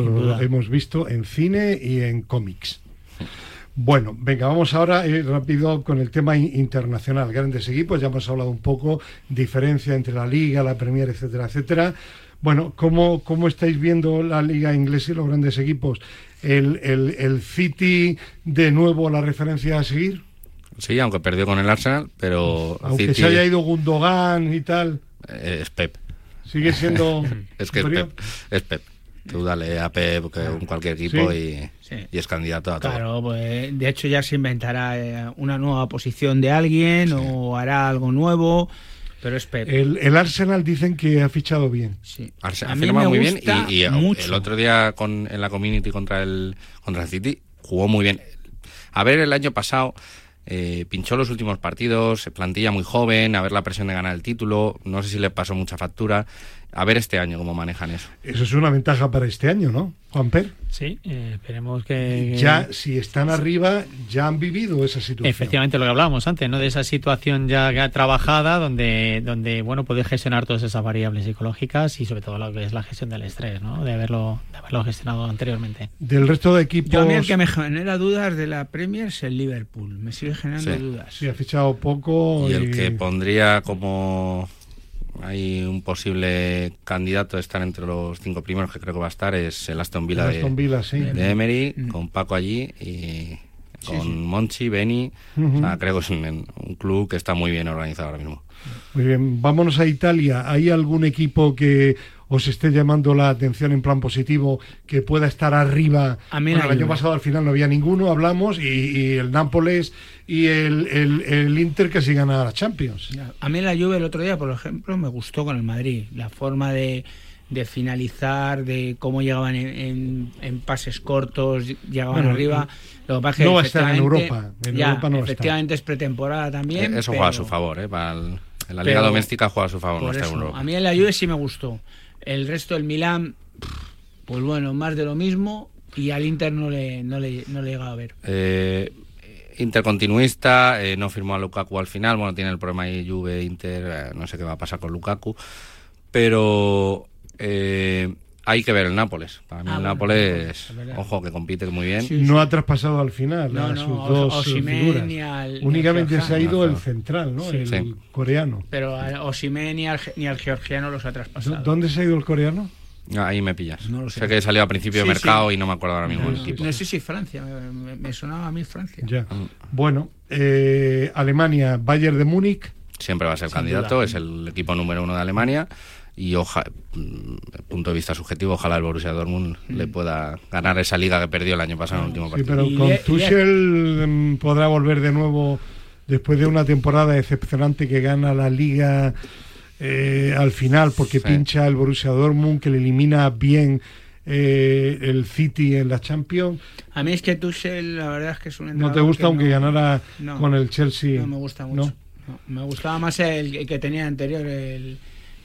hemos visto en cine y en cómics. Bueno, venga, vamos ahora eh, rápido con el tema internacional. Grandes equipos, ya hemos hablado un poco, diferencia entre la Liga, la Premier, etcétera, etcétera. Bueno, ¿cómo, cómo estáis viendo la Liga Inglesa y los grandes equipos? ¿El, el, City de nuevo la referencia a seguir? Sí, aunque perdió con el Arsenal, pero. Aunque se haya ido Gundogan y tal. Eh, es Pep. Sigue siendo. es que es Pep. Es Pep. Tú dale a Pep, que un cualquier equipo, y, es candidato a todo. Claro, pues de hecho ya se inventará eh, una nueva posición de alguien o hará algo nuevo. Pero es Pep. El, Arsenal dicen que ha fichado bien. Sí. Arsenal ha firmado muy bien y, el otro día con, en la Community contra el, contra el City jugó muy bien. A ver, el año pasado eh, pinchó los últimos partidos, plantilla muy joven, a ver la presión de ganar el título, no sé si le pasó mucha factura a ver este año cómo manejan eso. Eso es una ventaja para este año, ¿no, Juan Per? Sí, eh, esperemos que... Ya, si están arriba, ya han vivido esa situación. Efectivamente, lo que hablábamos antes, ¿no? De esa situación ya trabajada donde, donde bueno, puede gestionar todas esas variables psicológicas y sobre todo lo que es la gestión del estrés, ¿no? De haberlo, de haberlo gestionado anteriormente. Del resto de equipos... Yo a mí el que me genera dudas de la Premier es el Liverpool. Me sigue generando dudas. Sí, ha fichado poco. y... el que pondría como hay un posible candidato a estar entre los cinco primeros que creo que va a estar es el Aston Villa, de, Emery mm. con Paco allí y con Monchi, Beni. Creo que es un, club que está muy bien organizado ahora mismo. Muy bien vámonos a Italia. ¿hay algún equipo que os esté llamando la atención en plan positivo que pueda estar arriba el año pasado al final no había ninguno hablamos y el Nápoles y el, el, Inter que sí gana la Champions. A mí la Juve el otro día, por ejemplo, me gustó con el Madrid. La forma de, de finalizar, de cómo llegaban en, en, pases cortos, llegaban arriba. Lo que pasa no va a estar en Europa. En Europa no efectivamente es pretemporada también. Eso juega a su favor, ¿eh? en la liga doméstica juega a su favor, no está en Europa. A mí en la Juve sí me gustó. El resto del Milán, pues bueno, más de lo mismo. Y al Inter no le, no le, no le llega a ver. Eh, intercontinuista, eh, no firmó a Lukaku al final, bueno, tiene el problema ahí Juve, Inter, eh, no sé qué va a pasar con Lukaku, pero eh, hay que ver el Nápoles. Para mí ah, el Nápoles, ojo, que compite muy bien. No ha traspasado al final a sus dos figuras. Únicamente se ha ido el central, ¿no? El coreano. Pero a Osimen ni al, ni al georgiano los ha traspasado. ¿Dónde se ha ido el coreano? Ahí me pillas. No sé. que salió a principio de mercado y no me acuerdo ahora mismo el equipo. No sé si Francia, me, sonaba a mí Francia. Ya. Mm. Bueno, eh, Alemania, Bayern de Múnich. Siempre va a ser candidato, es el equipo número uno de Alemania y ojalá, mm, punto de vista subjetivo, ojalá el Borussia Dortmund mm. le pueda ganar esa liga que perdió el año pasado en el último partido. Sí, pero con Tuchel podrá volver de nuevo después de una temporada decepcionante que gana la liga eh, al final porque Sí. pincha el Borussia Dortmund, que le elimina bien eh, el City en la Champions. A mí es que Tuchel, la verdad es que es un ¿No entrenador te gusta que aunque no- ganara no, con el Chelsea? No me gusta ¿no? mucho. No, me gustaba más el, el que tenía anterior, el.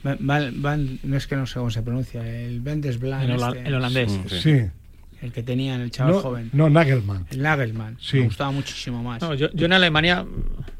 Van, Van- Van- no es que no sé cómo se pronuncia, el Bendesblan. El, hola- este, el holandés. Sí. Sí. El que tenía en el chaval No, joven. no, Nagelman. El Nagelman. Sí. Me gustaba muchísimo más. No, yo, yo en Alemania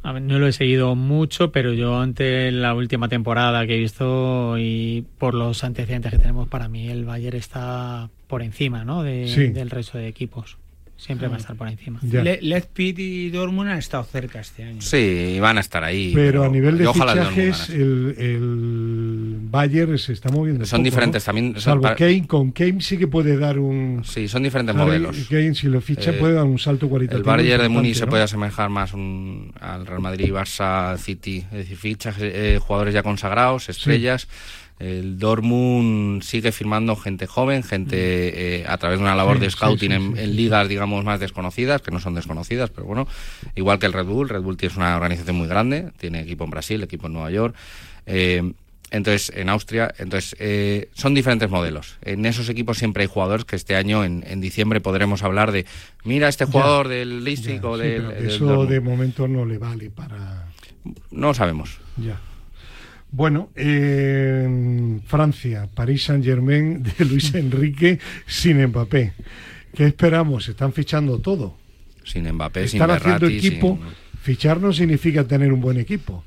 a ver, no lo he seguido mucho, pero yo ante la última temporada que he visto y por los antecedentes que tenemos, para mí el Bayern está por encima ¿no? de- Sí. del resto de equipos. Siempre va a estar por encima. Le- Leipzig y Dortmund han estado cerca este año. Sí, van a estar ahí. Pero a nivel de fichajes, el, el Bayern se está moviendo. Son poco, diferentes ¿no? también. son Salvo para- Kane, con Kane sí que puede dar un. Sí, son diferentes Harry modelos. Kane, si lo ficha, Eh, puede dar un salto cualitativo. El Bayern de importante, Múnich se ¿no? puede asemejar más un- al Real Madrid, Barça, City. Es decir, fichas eh, jugadores ya consagrados, estrellas. El Dortmund sigue firmando gente joven, gente eh, a través de una labor Sí, de scouting sí, en, sí, en sí. ligas, digamos, más desconocidas, que no son desconocidas, pero bueno, igual que el Red Bull. Red Bull tiene una organización muy grande, tiene equipo en Brasil, equipo en Nueva York. eh, entonces, en Austria, entonces eh, son diferentes modelos. En esos equipos siempre hay jugadores que este año, en, en diciembre, podremos hablar de, mira, este jugador del Leipzig o del, eso Dortmund". de momento no le vale para. No sabemos. Ya. Bueno, eh, Francia, París Saint Germain de Luis Enrique sin Mbappé. ¿Qué esperamos? Están fichando todo. Sin Mbappé, sin Están haciendo Berratti, equipo. sin- Fichar no significa tener un buen equipo.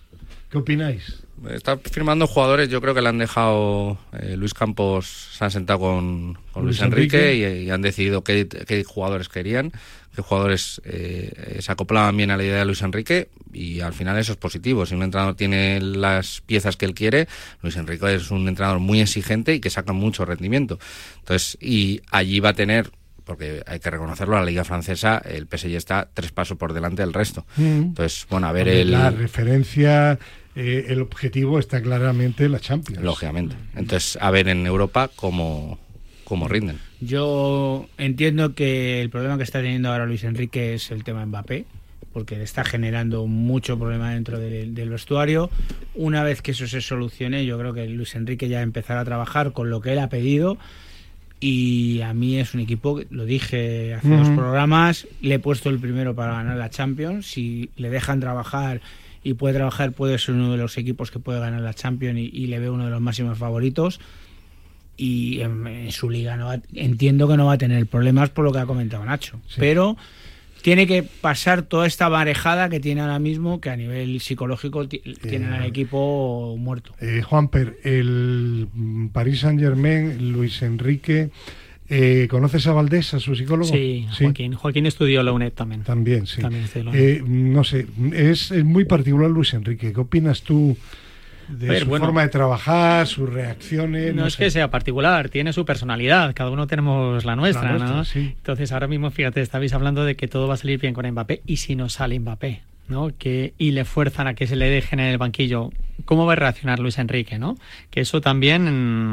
¿Qué opináis? Está firmando jugadores, yo creo que le han dejado, eh, Luis Campos se han sentado con, con Luis, Luis Enrique, Enrique. Y, y han decidido qué, qué jugadores querían, qué jugadores eh, se acoplaban bien a la idea de Luis Enrique y al final eso es positivo. Si un entrenador tiene las piezas que él quiere, Luis Enrique es un entrenador muy exigente y que saca mucho rendimiento. Entonces, y allí va a tener porque hay que reconocerlo, la Liga Francesa, el PSG está tres pasos por delante del resto. Entonces, bueno, a ver el... La referencia, eh, el objetivo está claramente la Champions. Lógicamente. Entonces, a ver en Europa cómo, cómo rinden. Yo entiendo que el problema que está teniendo ahora Luis Enrique es el tema Mbappé, porque le está generando mucho problema dentro del, del vestuario. Una vez que eso se solucione, yo creo que Luis Enrique ya empezará a trabajar con lo que él ha pedido. Y a mí es un equipo, que- lo dije hace dos Ujú. programas, le he puesto el primero para ganar la Champions. Si le dejan trabajar y puede trabajar, puede ser uno de los equipos que puede ganar la Champions y, y le veo uno de los máximos favoritos y en, en su liga no va- entiendo que no va a tener problemas por lo que ha comentado Nacho. Sí. Pero tiene que pasar toda esta marejada que tiene ahora mismo, que a nivel psicológico ti- tienen al equipo muerto. Eh, Juanper, el Paris Saint Germain, Luis Enrique, eh, ¿conoces a Valdés, a su psicólogo? Sí, Joaquín. Joaquín estudió la UNED también. También, sí. También. Eh, no sé, es, es muy particular Luis Enrique. ¿Qué opinas tú de ver, su bueno. forma de trabajar, sus reacciones? No, es sé. que sea particular, tiene su personalidad, cada uno tenemos la nuestra, nuestra, ¿no? sí. Entonces ahora mismo, fíjate, estabais hablando de que todo va a salir bien con Mbappé y si no sale Mbappé, ¿no? Que, y le fuerzan a que se le dejen en el banquillo, ¿cómo va a reaccionar Luis Enrique, no? Que eso también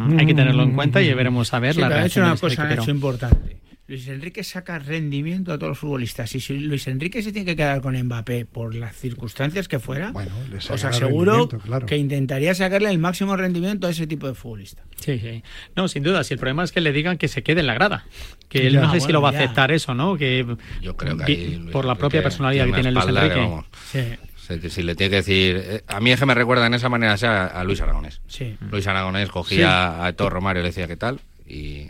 mm, hay que tenerlo en cuenta y veremos a ver Sí, la pero ha hecho reacción de una cosa Enrique, pero- importante. Luis Enrique saca rendimiento a todos los futbolistas. Y si Luis Enrique se tiene que quedar con Mbappé por las circunstancias que fuera, Bueno, le os aseguro claro. que intentaría sacarle el máximo rendimiento a ese tipo de futbolista. Sí, sí. No, sin duda, si el problema es que le digan que se quede en la grada. Que él Ya. no sé Ah, si lo va a ya. aceptar eso, ¿no? Que Yo creo que ahí Luis por la propia personalidad que tiene Luis Enrique. vamos, Sí, si le tiene que decir... eh, a mí es que me recuerda en esa manera a Luis Aragonés. sí. Luis Aragonés cogía a Héctor Romario y le decía qué tal y,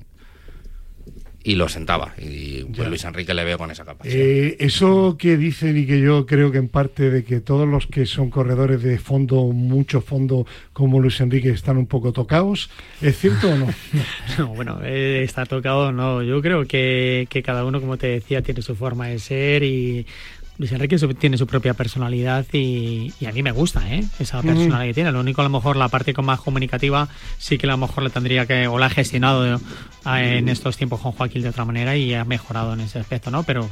y lo sentaba. Y pues Ya. Luis Enrique le veo con esa capacidad. Eh, eso que dicen y que yo creo que en parte de que todos los que son corredores de fondo, mucho fondo, como Luis Enrique, están un poco tocados, ¿es cierto o no? No, bueno, eh, está tocado, no. Yo creo que, que cada uno, como te decía, tiene su forma de ser y Luis Enrique tiene su propia personalidad y, y a mí me gusta, ¿eh? Esa personalidad que tiene. Lo único, a lo mejor, la parte con más comunicativa sí que a lo mejor le tendría que, o la ha gestionado eh, en estos tiempos con Joaquín de otra manera y ha mejorado en ese aspecto, ¿no? Pero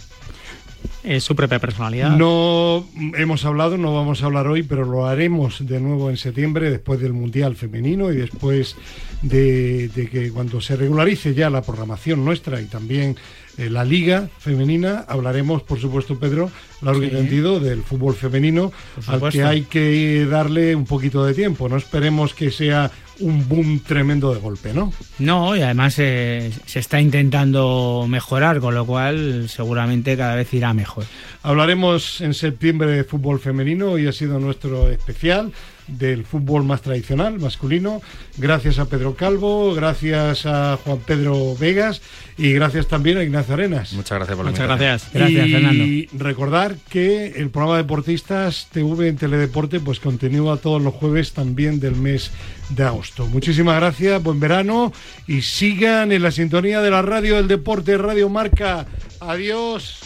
es su propia personalidad. No hemos hablado, no vamos a hablar hoy, pero lo haremos de nuevo en septiembre, después del Mundial Femenino y después de, de que cuando se regularice ya la programación nuestra y también eh, la liga femenina, hablaremos, por supuesto, Pedro, largo y Sí. tendido del fútbol femenino, al que hay que darle un poquito de tiempo. No esperemos que sea un boom tremendo de golpe, ¿no? No, y además eh, se está intentando mejorar, con lo cual seguramente cada vez irá mejor. Hablaremos en septiembre de fútbol femenino, hoy ha sido nuestro especial del fútbol más tradicional, masculino. Gracias a Pedro Calvo, gracias a Juan Pedro Vegas y gracias también a Ignacio Arenas. Muchas gracias por la Muchas invitación. gracias. Gracias, y Fernando. recordar que el programa Deportistas TV en Teledeporte pues continúa todos los jueves también del mes de agosto. Muchísimas gracias, buen verano y sigan en la sintonía de la radio del deporte Radio Marca. Adiós.